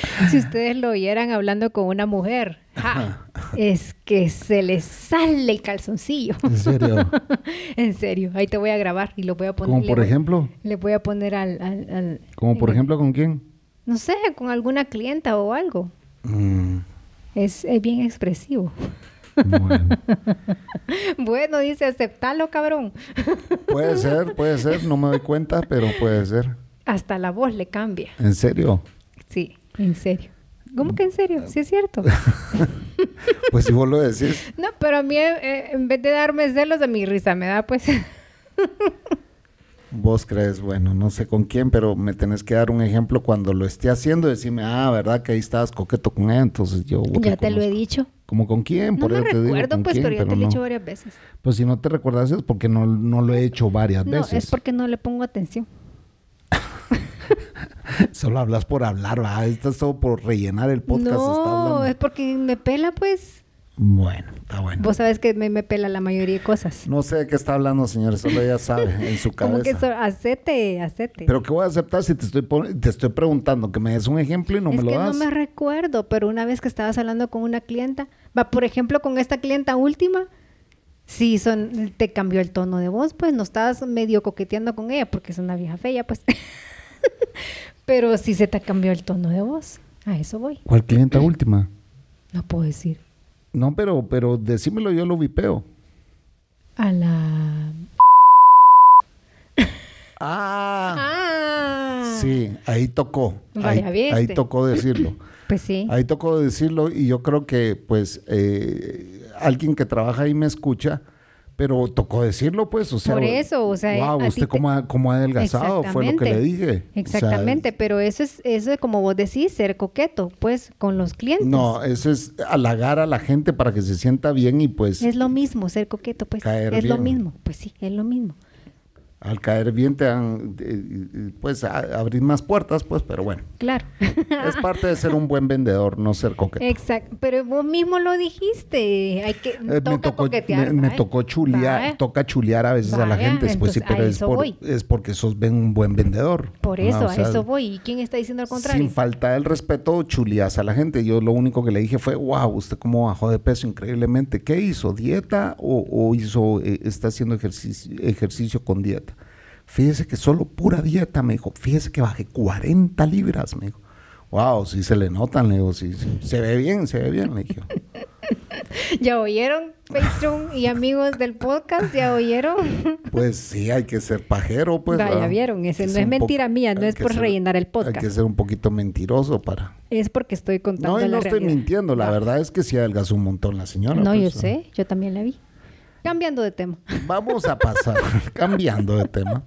Si ustedes lo oyeran hablando con una mujer, ¡ja! es que se le sale el calzoncillo. En serio. en serio, ahí te voy a grabar y lo voy a poner. Como por ejemplo, Le voy a poner al... al- al- como por en- ejemplo con quién. No sé, con alguna clienta o algo. Mm, Es, es bien expresivo. bueno. bueno, dice, aceptalo, cabrón. Puede ser, puede ser, no me doy cuenta, pero puede ser. Hasta la voz le cambia. ¿En serio? Sí, en serio. ¿Cómo que en serio? Sí es cierto. Pues si vos lo decís. No, pero a mí eh, en vez de darme celos de mi risa me da pues Vos crees, bueno, no sé con quién, pero me tenés que dar un ejemplo cuando lo esté haciendo. Decirme, ah, ¿verdad que ahí estabas coqueto con ella? Entonces yo. ya te lo he dicho. ¿Como con quién? No Por me te digo recuerdo con pues, quién, pero ya te lo he no. dicho varias veces. Pues si no te recuerdas es porque no, no lo he hecho varias No, veces. es porque no le pongo atención. Solo hablas por hablar, ¿verdad? Estás todo por rellenar el podcast. no, es porque me pela pues. Bueno, está bueno. Vos sabes que me, me pela la mayoría de cosas. No sé de qué está hablando, señores. Solo ella sabe en su cabeza. Como que so, hacete, hacete. Pero ¿qué voy a aceptar si te estoy, te estoy preguntando que me des un ejemplo y no es me lo que das? no me recuerdo, pero una vez que estabas hablando con una clienta, va, por ejemplo, con esta clienta última, sí son, te cambió el tono de voz, pues no estabas medio coqueteando con ella porque es una vieja fea, pues. pero sí se te cambió el tono de voz. A eso voy. ¿Cuál clienta última? No puedo decir. No, pero, pero decímelo, yo lo vipeo. A la. Ah, Ah. sí, ahí tocó. Vaya, ahí, ¿viste? ahí tocó decirlo. Pues sí. Ahí tocó decirlo y yo creo que pues eh, alguien que trabaja ahí me escucha, pero tocó decirlo pues, o sea. Por eso, o sea, Wow, usted te- cómo ha, cómo ha adelgazado, fue lo que le Exactamente. dije. O sea, Exactamente, pero eso es, eso es como vos decís, ser coqueto, pues, con los clientes. no, eso es halagar a la gente para que se sienta bien y pues Es lo mismo ser coqueto, pues. Caer es lo mismo, pues sí, es lo mismo. Al caer bien te dan, eh, eh, pues abrir más puertas, pues, pero bueno. Claro. Es parte de ser un buen vendedor, no ser coqueto. Exacto, pero vos mismo lo dijiste. Hay que Eh, me, toca tocó, coquetear. me- me tocó chulear, Vaya. toca chulear a veces a la gente, pues sí, pero es, por- porque sos ven un buen vendedor. Por eso, o sea, a eso voy. ¿Y quién está diciendo al contrario? Sin falta el respeto, chuleas a la gente. Yo lo único que le dije fue, wow, usted cómo bajó de peso increíblemente. ¿Qué hizo? ¿Dieta o, o hizo, eh, está haciendo ejercicio, ejercicio con dieta? Fíjese que solo pura dieta, me dijo. Fíjese que bajé 40 libras, me dijo. Wow, sí se le notan, le digo, sí, sí. Se ve bien, se ve bien, le dije. ¿Ya oyeron, Patreon y amigos del podcast? ¿Ya oyeron? Pues sí, hay que ser pajero, pues. Vaya, ¿verdad? vieron, ese Hay no es mentira mía, no hay es por rellenar el Hay podcast. que ser un poquito mentiroso para... Es porque estoy contando No, y la no estoy realidad. mintiendo. La verdad es que sí adelgazó un montón la señora. No, yo pues, sé, yo también la vi. Cambiando de tema. Vamos a pasar, cambiando de tema.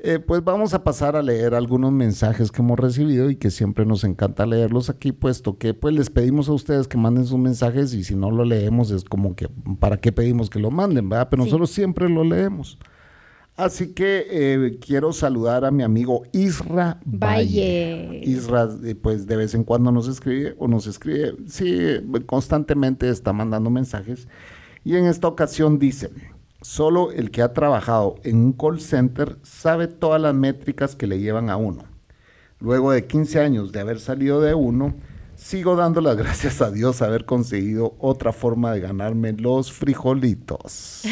Eh, pues vamos a pasar a leer algunos mensajes que hemos recibido y que siempre nos encanta leerlos aquí, puesto que pues les pedimos a ustedes que manden sus mensajes y si no lo leemos es como que, ¿para qué pedimos que lo manden? ¿verdad? Pero Sí. nosotros siempre lo leemos. Así que eh, quiero saludar a mi amigo Isra Valle. Valle. Isra, eh, pues de vez en cuando nos escribe o nos escribe, sí, constantemente está mandando mensajes. Y en esta ocasión dice, solo el que ha trabajado en un call center sabe todas las métricas que le llevan a uno. Luego de 15 años de haber salido de uno, sigo dando las gracias a Dios haber conseguido otra forma de ganarme los frijolitos.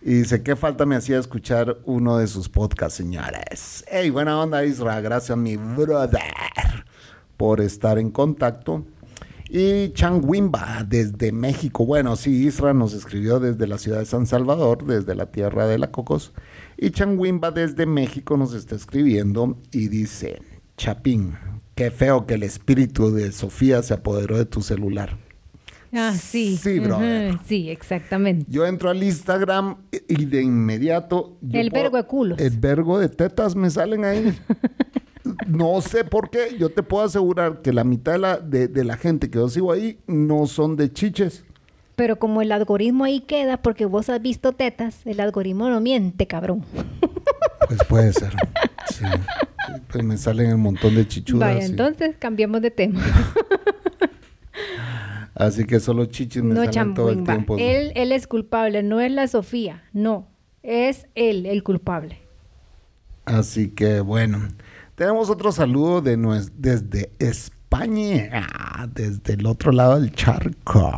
Y dice, ¿qué falta me hacía escuchar uno de sus podcasts, señores? Hey, buena onda, Isra. Gracias, mi brother, por estar en contacto. Y Changuimba, desde México. Bueno, sí, Isra nos escribió desde la ciudad de San Salvador, desde la tierra de la Cocos. Y Changuimba, desde México, nos está escribiendo y dice, Chapín, qué feo que el espíritu de Sofía se apoderó de tu celular. Ah, sí. Sí. Ujú, Sí, exactamente. Yo entro al Instagram y de inmediato... El puedo- vergo de culos. El vergo de tetas me salen ahí. no sé por qué. Yo te puedo asegurar que la mitad de la, de, de la gente que yo sigo ahí no son de chiches. Pero como el algoritmo ahí queda porque vos has visto tetas, el algoritmo no miente, cabrón. Pues puede ser. Sí. Pues me salen un montón de chichudas. Vaya, entonces cambiemos de tema. Así que solo chichis me no salen todo el tiempo. Él, él es culpable, no es la Sofía, no. Es él el culpable. Así que bueno, tenemos otro saludo de desde España, desde el otro lado del charco.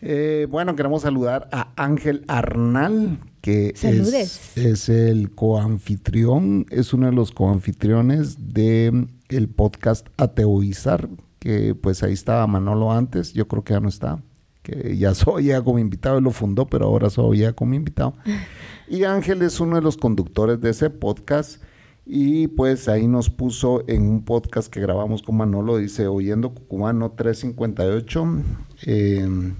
Eh, bueno, queremos saludar a Ángel Arnal, que es, el coanfitrión, es uno de los coanfitriones de el podcast Ateoizar, que pues ahí estaba Manolo antes, yo creo que ya no está, que ya soy ya como invitado, él lo fundó, pero ahora soy ya como invitado. Y Ángel es uno de los conductores de ese podcast. Y pues ahí nos puso en un podcast que grabamos con Manolo, dice Oyendo Cucumano 358. eh,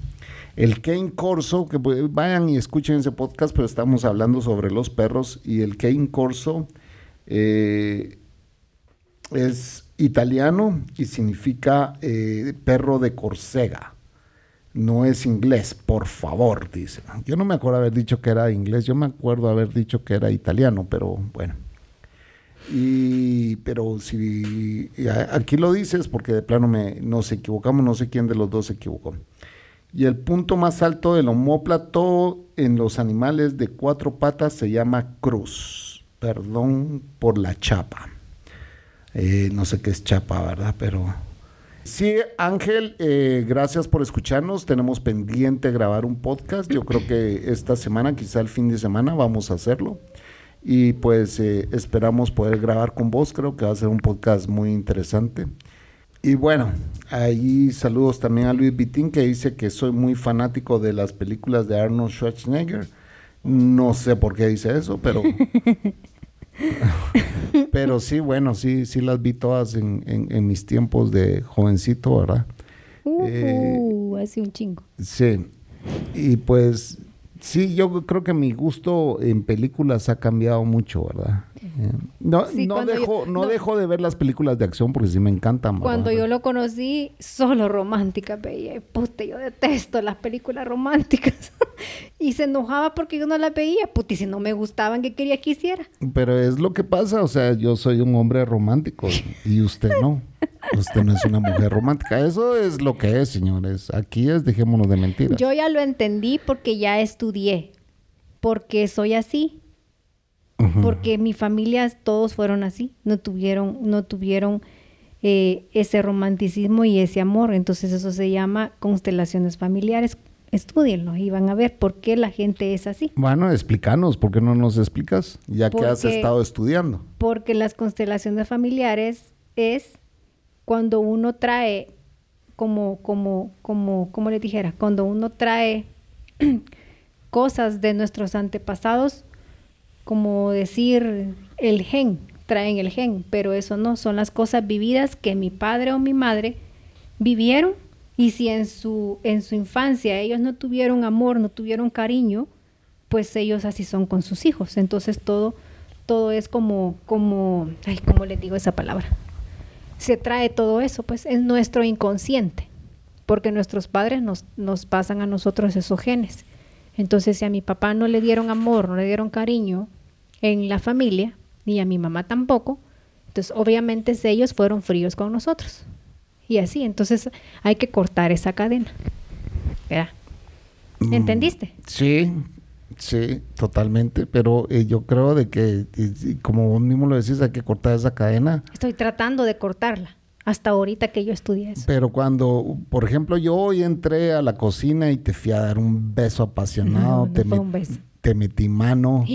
el Kane Corso, que pues, vayan y escuchen ese podcast, pero estamos hablando sobre los perros. Y el Kane Corso eh, es italiano y significa eh, perro de Corsega. No es inglés, por favor, dice. Yo no me acuerdo haber dicho que era inglés, yo me acuerdo haber dicho que era italiano, pero bueno. Y, pero si aquí lo dices, porque de plano me, nos equivocamos, no sé quién de los dos se equivocó. Y el punto más alto del homóplato en los animales de cuatro patas se llama cruz. Perdón por la chapa. Eh, no sé qué es chapa, ¿verdad? Pero Sí, Ángel, eh, gracias por escucharnos. Tenemos pendiente grabar un podcast. Yo creo que esta semana, quizá el fin de semana, vamos a hacerlo. Y pues eh, esperamos poder grabar con vos. Creo que va a ser un podcast muy interesante. Y bueno, ahí saludos también a Luis Vitín que dice que soy muy fanático de las películas de Arnold Schwarzenegger. No sé por qué dice eso, pero pero sí, bueno, sí, sí las vi todas en, en- en mis tiempos de jovencito, ¿verdad? Eh, Uh, hace un chingo. Sí. Y pues sí, yo creo que mi gusto en películas ha cambiado mucho, ¿verdad? Eh, no, Sí, no, yo- dejo, no, no. dejo de ver las películas de acción porque sí me encantan. ¿verdad? Cuando yo lo conocí, solo románticas veía. Y, Puta, yo detesto las películas románticas. y se enojaba porque yo no las veía. Puta, y si no me gustaban, ¿qué quería que hiciera? Pero es lo que pasa, o sea, yo soy un hombre romántico y usted no. Usted no es una mujer romántica. Eso es lo que es, señores. Aquí es, dejémonos de mentiras. Yo ya lo entendí porque ya estudié. Porque soy así. Porque mi familia todos fueron así. No tuvieron, no tuvieron eh, ese romanticismo y ese amor. Entonces eso se llama constelaciones familiares. Estudienlo y van a ver por qué la gente es así. Bueno, explícanos, ¿por qué no nos explicas? Ya que has estado estudiando. Porque las constelaciones familiares es cuando uno trae, como, como, como, como les dijera, cuando uno trae cosas de nuestros antepasados, como decir el gen, traen el gen, pero eso no, son las cosas vividas que mi padre o mi madre vivieron y si en su, en su infancia ellos no tuvieron amor, no tuvieron cariño, pues ellos así son con sus hijos. Entonces todo, todo es como, como, ay, ¿cómo les digo esa palabra? Se trae todo eso, pues es nuestro inconsciente, porque nuestros padres nos, nos pasan a nosotros esos genes. Entonces, si a mi papá no le dieron amor, no le dieron cariño en la familia, ni a mi mamá tampoco, entonces obviamente ellos fueron fríos con nosotros. Y así, entonces hay que cortar esa cadena. ¿Verdad? Mm, ¿Entendiste? Sí, sí, totalmente. Pero eh, yo creo de que, y- y como vos mismo lo decís, hay que cortar esa cadena. Estoy tratando de cortarla. Hasta ahorita que yo estudié eso. Pero cuando, por ejemplo, yo hoy entré a la cocina y te fui a dar un beso apasionado, No, no te, fue met- un beso. te metí mano,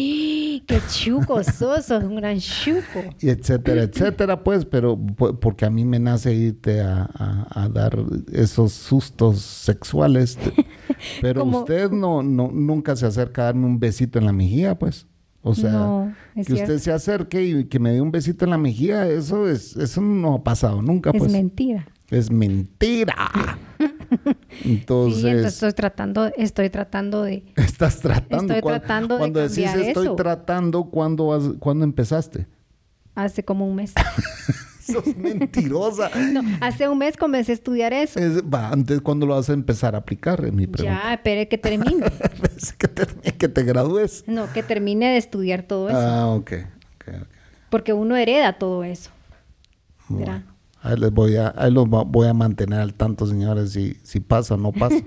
¡Qué chuco sos! un gran chuco. y etcétera, etcétera, pues, pero porque a mí me nace irte a, a- a dar esos sustos sexuales. Pero Como- usted no, no, nunca se acerca a darme un besito en la mejilla, pues. O sea, No, que usted se acerque y que me dé un besito en la mejilla, eso es, eso no ha pasado nunca, Es pues. mentira. Es mentira. Entonces, sí, entonces estoy tratando, estoy tratando de... estás tratando. Estoy Cuan- tratando de Cuando decís cambiar estoy eso. tratando, ¿cuándo, has- ¿cuándo empezaste? Hace como un mes. Sos mentirosa. No, hace un mes comencé a estudiar eso. Es- va, antes, ¿cuándo lo vas a empezar a aplicar? Es mi pregunta. Ya, espere que termine. Que, te, que te gradúes. No, que termine de estudiar todo eso. Ah, ok. ok, ok. Porque uno hereda todo eso. Bueno, ahí les voy a, ahí los voy a mantener al tanto, señores, si, si pasa o no pasa.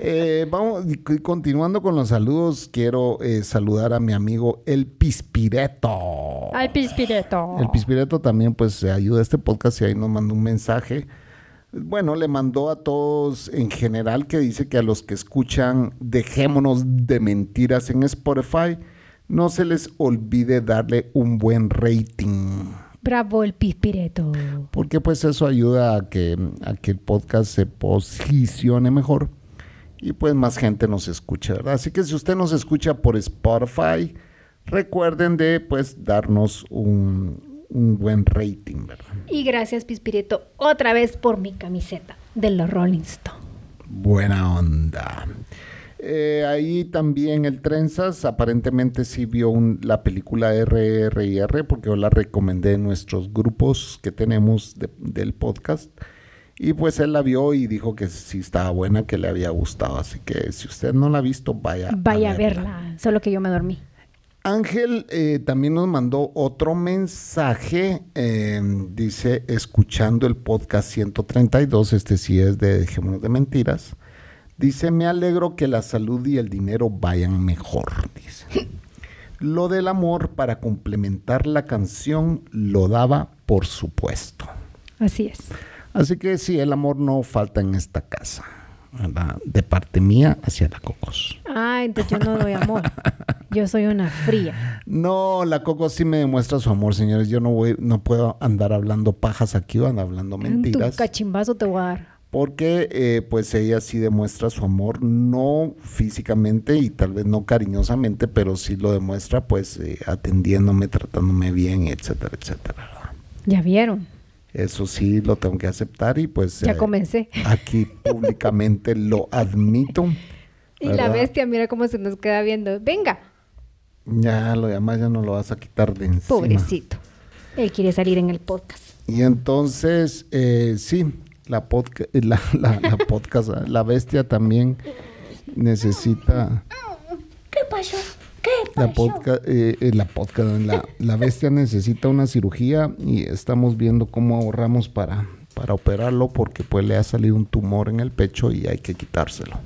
Eh, vamos, continuando con los saludos, quiero eh, saludar a mi amigo El Pispireto. Al pispireto. El Pispireto también pues se ayuda a este podcast y ahí nos mandó un mensaje. Bueno, le mandó a todos en general que dice que a los que escuchan Dejémonos de Mentiras en Spotify, no se les olvide darle un buen rating. Bravo el pispireto. Porque pues eso ayuda a que, a que el podcast se posicione mejor y pues más gente nos escuche, ¿verdad? Así que si usted nos escucha por Spotify, recuerden de pues darnos un, un buen rating, ¿verdad? Y gracias pispireto otra vez por mi camiseta de los Rolling Stones. Buena onda. Eh, ahí también el Trenzas aparentemente sí vio un- la película RRIR porque yo la recomendé en nuestros grupos que tenemos de- del podcast. Y pues él la vio y dijo que sí estaba buena, que le había gustado. Así que si usted no la ha visto, vaya, Vaya a verla. verla. Solo que yo me dormí. Ángel eh, también nos mandó otro mensaje. eh, dice, escuchando el podcast 132, este sí es de Dejémonos de Mentiras. Dice, me alegro que la salud y el dinero vayan mejor. Dice. Lo del amor para complementar la canción lo daba por supuesto. Así es. Así que sí, el amor no falta en esta casa. ¿verdad? De parte mía hacia la Cocos. Ah, entonces yo no doy amor. Yo soy una fría. No, la Coco sí me demuestra su amor, señores. Yo no voy, no puedo andar hablando pajas aquí o andar hablando Tu mentiras. cachimbazo te voy a dar. Porque eh, pues ella sí demuestra su amor, no físicamente y tal vez no cariñosamente, pero sí lo demuestra pues eh, atendiéndome, tratándome bien, etcétera, etcétera. Ya vieron. Eso sí lo tengo que aceptar y pues Ya eh, comencé. aquí públicamente lo admito. Y la bestia, mira cómo se nos queda viendo. Venga, Ya lo demás ya no lo vas a quitar de encima. pobrecito. Él quiere salir en el podcast. Y entonces, eh, sí, la, podca- eh, la, la, la podcast, la bestia también necesita... ¿Qué pasó? ¿Qué La podcast, eh, eh, la podcast, la, la bestia necesita una cirugía y estamos viendo cómo ahorramos para, para operarlo porque pues le ha salido un tumor en el pecho y hay que quitárselo.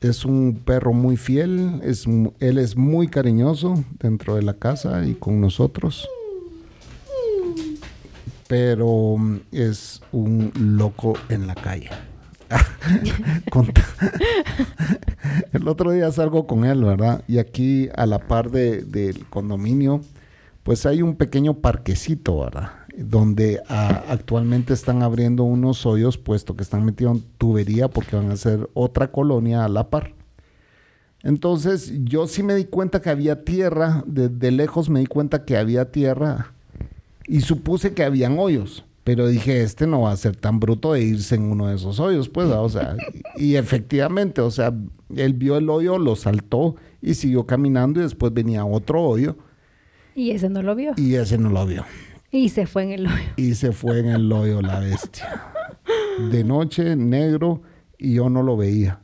Es un perro muy fiel, es, él es muy cariñoso dentro de la casa y con nosotros. Pero es un loco en la calle. El otro día salgo con él, ¿verdad? Y aquí a la par de- del condominio, pues hay un pequeño parquecito, ¿verdad? Donde ah, actualmente están abriendo unos hoyos, puesto que están metiendo tubería porque van a hacer otra colonia a la par. Entonces yo sí me di cuenta que había tierra, de lejos me di cuenta que había tierra y supuse que habían hoyos. Pero dije, este no va a ser tan bruto de irse en uno de esos hoyos, pues, o sea, y efectivamente, o sea, él vio el hoyo, lo saltó y siguió caminando y después venía otro hoyo Y ese no lo vio. y ese no lo vio. Y se fue en el hoyo. Y se fue en el hoyo la bestia. De noche, negro, y yo no lo veía.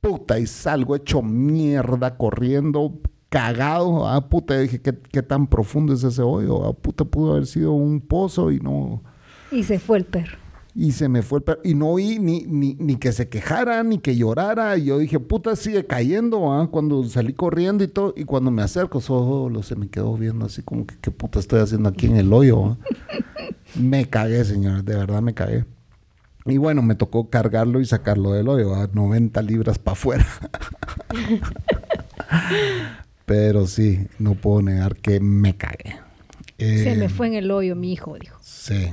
puta, y salgo hecho mierda corriendo, cagado. Ah, puta, dije, ¿qué, qué tan profundo es ese hoyo? Ah, puta, pudo haber sido un pozo y no. Y se fue el perro. Y se me fue el perro. Y no oí ni, ni, ni que se quejara, ni que llorara. Y yo dije, puta, sigue cayendo, ¿ah? Cuando salí corriendo y todo. Y cuando me acerco, solo se me quedó viendo así como que, ¿qué puta estoy haciendo aquí en el hoyo? ah?" me cagué, señores. De verdad me cagué. Y bueno, me tocó cargarlo y sacarlo del hoyo, a 90 libras para afuera. Pero sí, no puedo negar que me cagué. Se Eh, me fue en el hoyo mi hijo, dijo. Sí.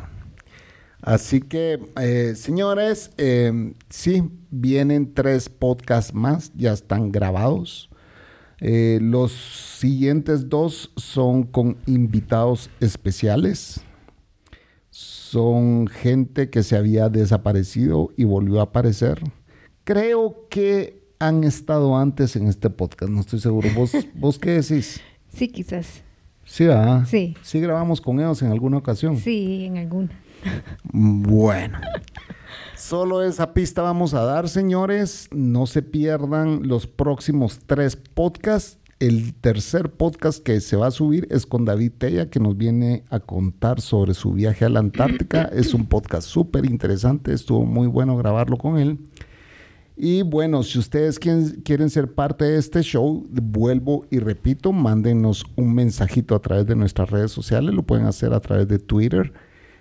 Así que, eh, señores, eh, sí, vienen tres podcasts más, ya están grabados. Eh, los siguientes dos son con invitados especiales. Son gente que se había desaparecido y volvió a aparecer. Creo que han estado antes en este podcast, no estoy seguro. ¿Vos, vos qué decís? Sí, quizás. Sí, ¿verdad? Sí. Sí grabamos con ellos en alguna ocasión. Sí, en alguna. Bueno. Solo esa pista vamos a dar, señores. No se pierdan los próximos tres podcasts. El tercer podcast que se va a subir es con David Tella, que nos viene a contar sobre su viaje a la Antártica. Es un podcast súper interesante. Estuvo muy bueno grabarlo con él. Y bueno, si ustedes quieren, ser parte de este show, vuelvo y repito, mándenos un mensajito a través de nuestras redes sociales. Lo pueden hacer a través de Twitter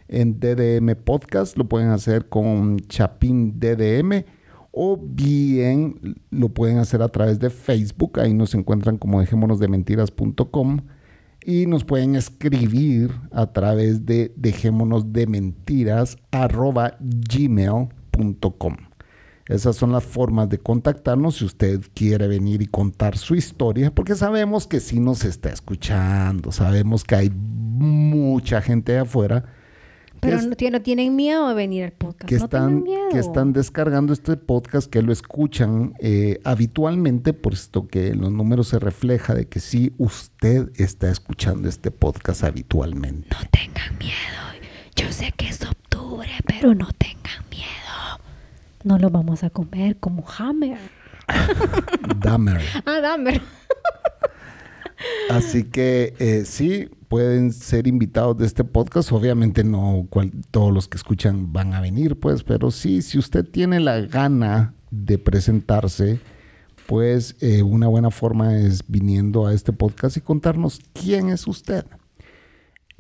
en DDM Podcast, lo pueden hacer con Chapín DDM o bien lo pueden hacer a través de Facebook, ahí nos encuentran como dejémonosdementiras.com y nos pueden escribir a través de gmail.com. Esas son las formas de contactarnos si usted quiere venir y contar su historia, porque sabemos que sí nos está escuchando, sabemos que hay mucha gente de afuera Pero no, tie- no tienen miedo de venir al podcast. que no están, miedo. que están descargando este podcast, que lo escuchan eh, habitualmente, puesto que en los números se refleja de que sí usted está escuchando este podcast habitualmente. No tengan miedo. Yo sé que es octubre, pero no tengan miedo. No lo vamos a comer como Hammer. Dahmer. Ah, Dahmer. Así que eh, sí, pueden ser invitados de este podcast. Obviamente no cual- todos los que escuchan van a venir, pues, pero sí, si usted tiene la gana de presentarse, pues eh, una buena forma es viniendo a este podcast y contarnos quién es usted.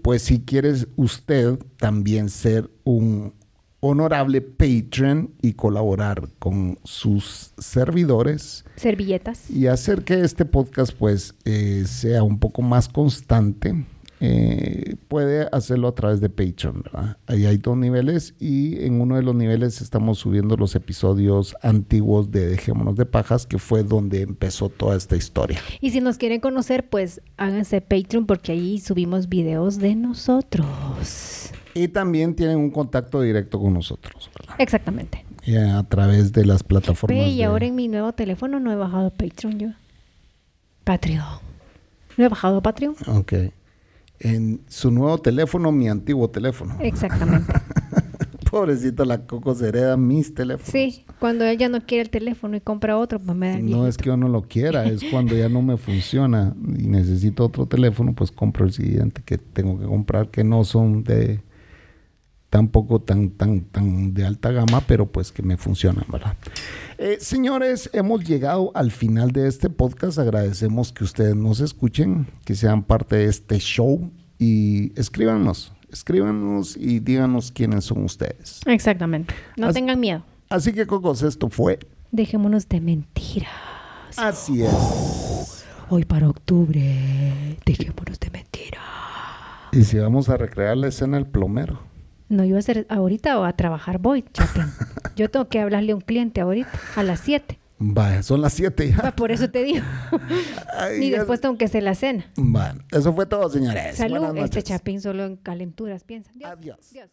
Pues si quieres usted también ser un honorable patron y colaborar con sus servidores, Servilletas. y hacer que este podcast pues eh, sea un poco más constante, eh, puede hacerlo a través de Patreon. ¿verdad? Ahí hay dos niveles y en uno de los niveles estamos subiendo los episodios antiguos de Dejémonos de Pajas, que fue donde empezó toda esta historia. Y si nos quieren conocer, pues háganse Patreon porque ahí subimos videos de nosotros. Y también tienen un contacto directo con nosotros, ¿verdad? Exactamente. Eh, a través de las plataformas. Ve, y de- ahora en mi nuevo teléfono no he bajado Patreon yo. Patreon. No he bajado Patreon. Ok. En su nuevo teléfono, mi antiguo teléfono. Exactamente. Pobrecito, la Coco se hereda mis teléfonos. Sí, cuando él ya no quiere el teléfono y compra otro, pues me da el No es que yo no lo quiera, es cuando ya no me funciona y necesito otro teléfono, pues compro el siguiente que tengo que comprar, que no son de tampoco tan, tan, tan de alta gama, pero pues que me funcionan, ¿verdad? Eh, señores, hemos llegado al final de este podcast. Agradecemos que ustedes nos escuchen, que sean parte de este show y escríbanos, escríbanos y díganos quiénes son ustedes. Exactamente. No tengan miedo. Así que, Cocos, esto fue. Dejémonos de mentiras. Así es. Hoy para octubre, dejémonos de mentiras. Y si vamos a recrear la escena del plomero. No iba a ser ahorita o a trabajar voy, Chapín. Yo tengo que hablarle a un cliente ahorita, a las 7. Vaya, son las 7 ya. Por eso te digo. Ay, y después tengo que hacer la cena. Bueno, eso fue todo, señores. Salud, este. Chapín solo en calenturas piensa. Dios, Adiós. Dios.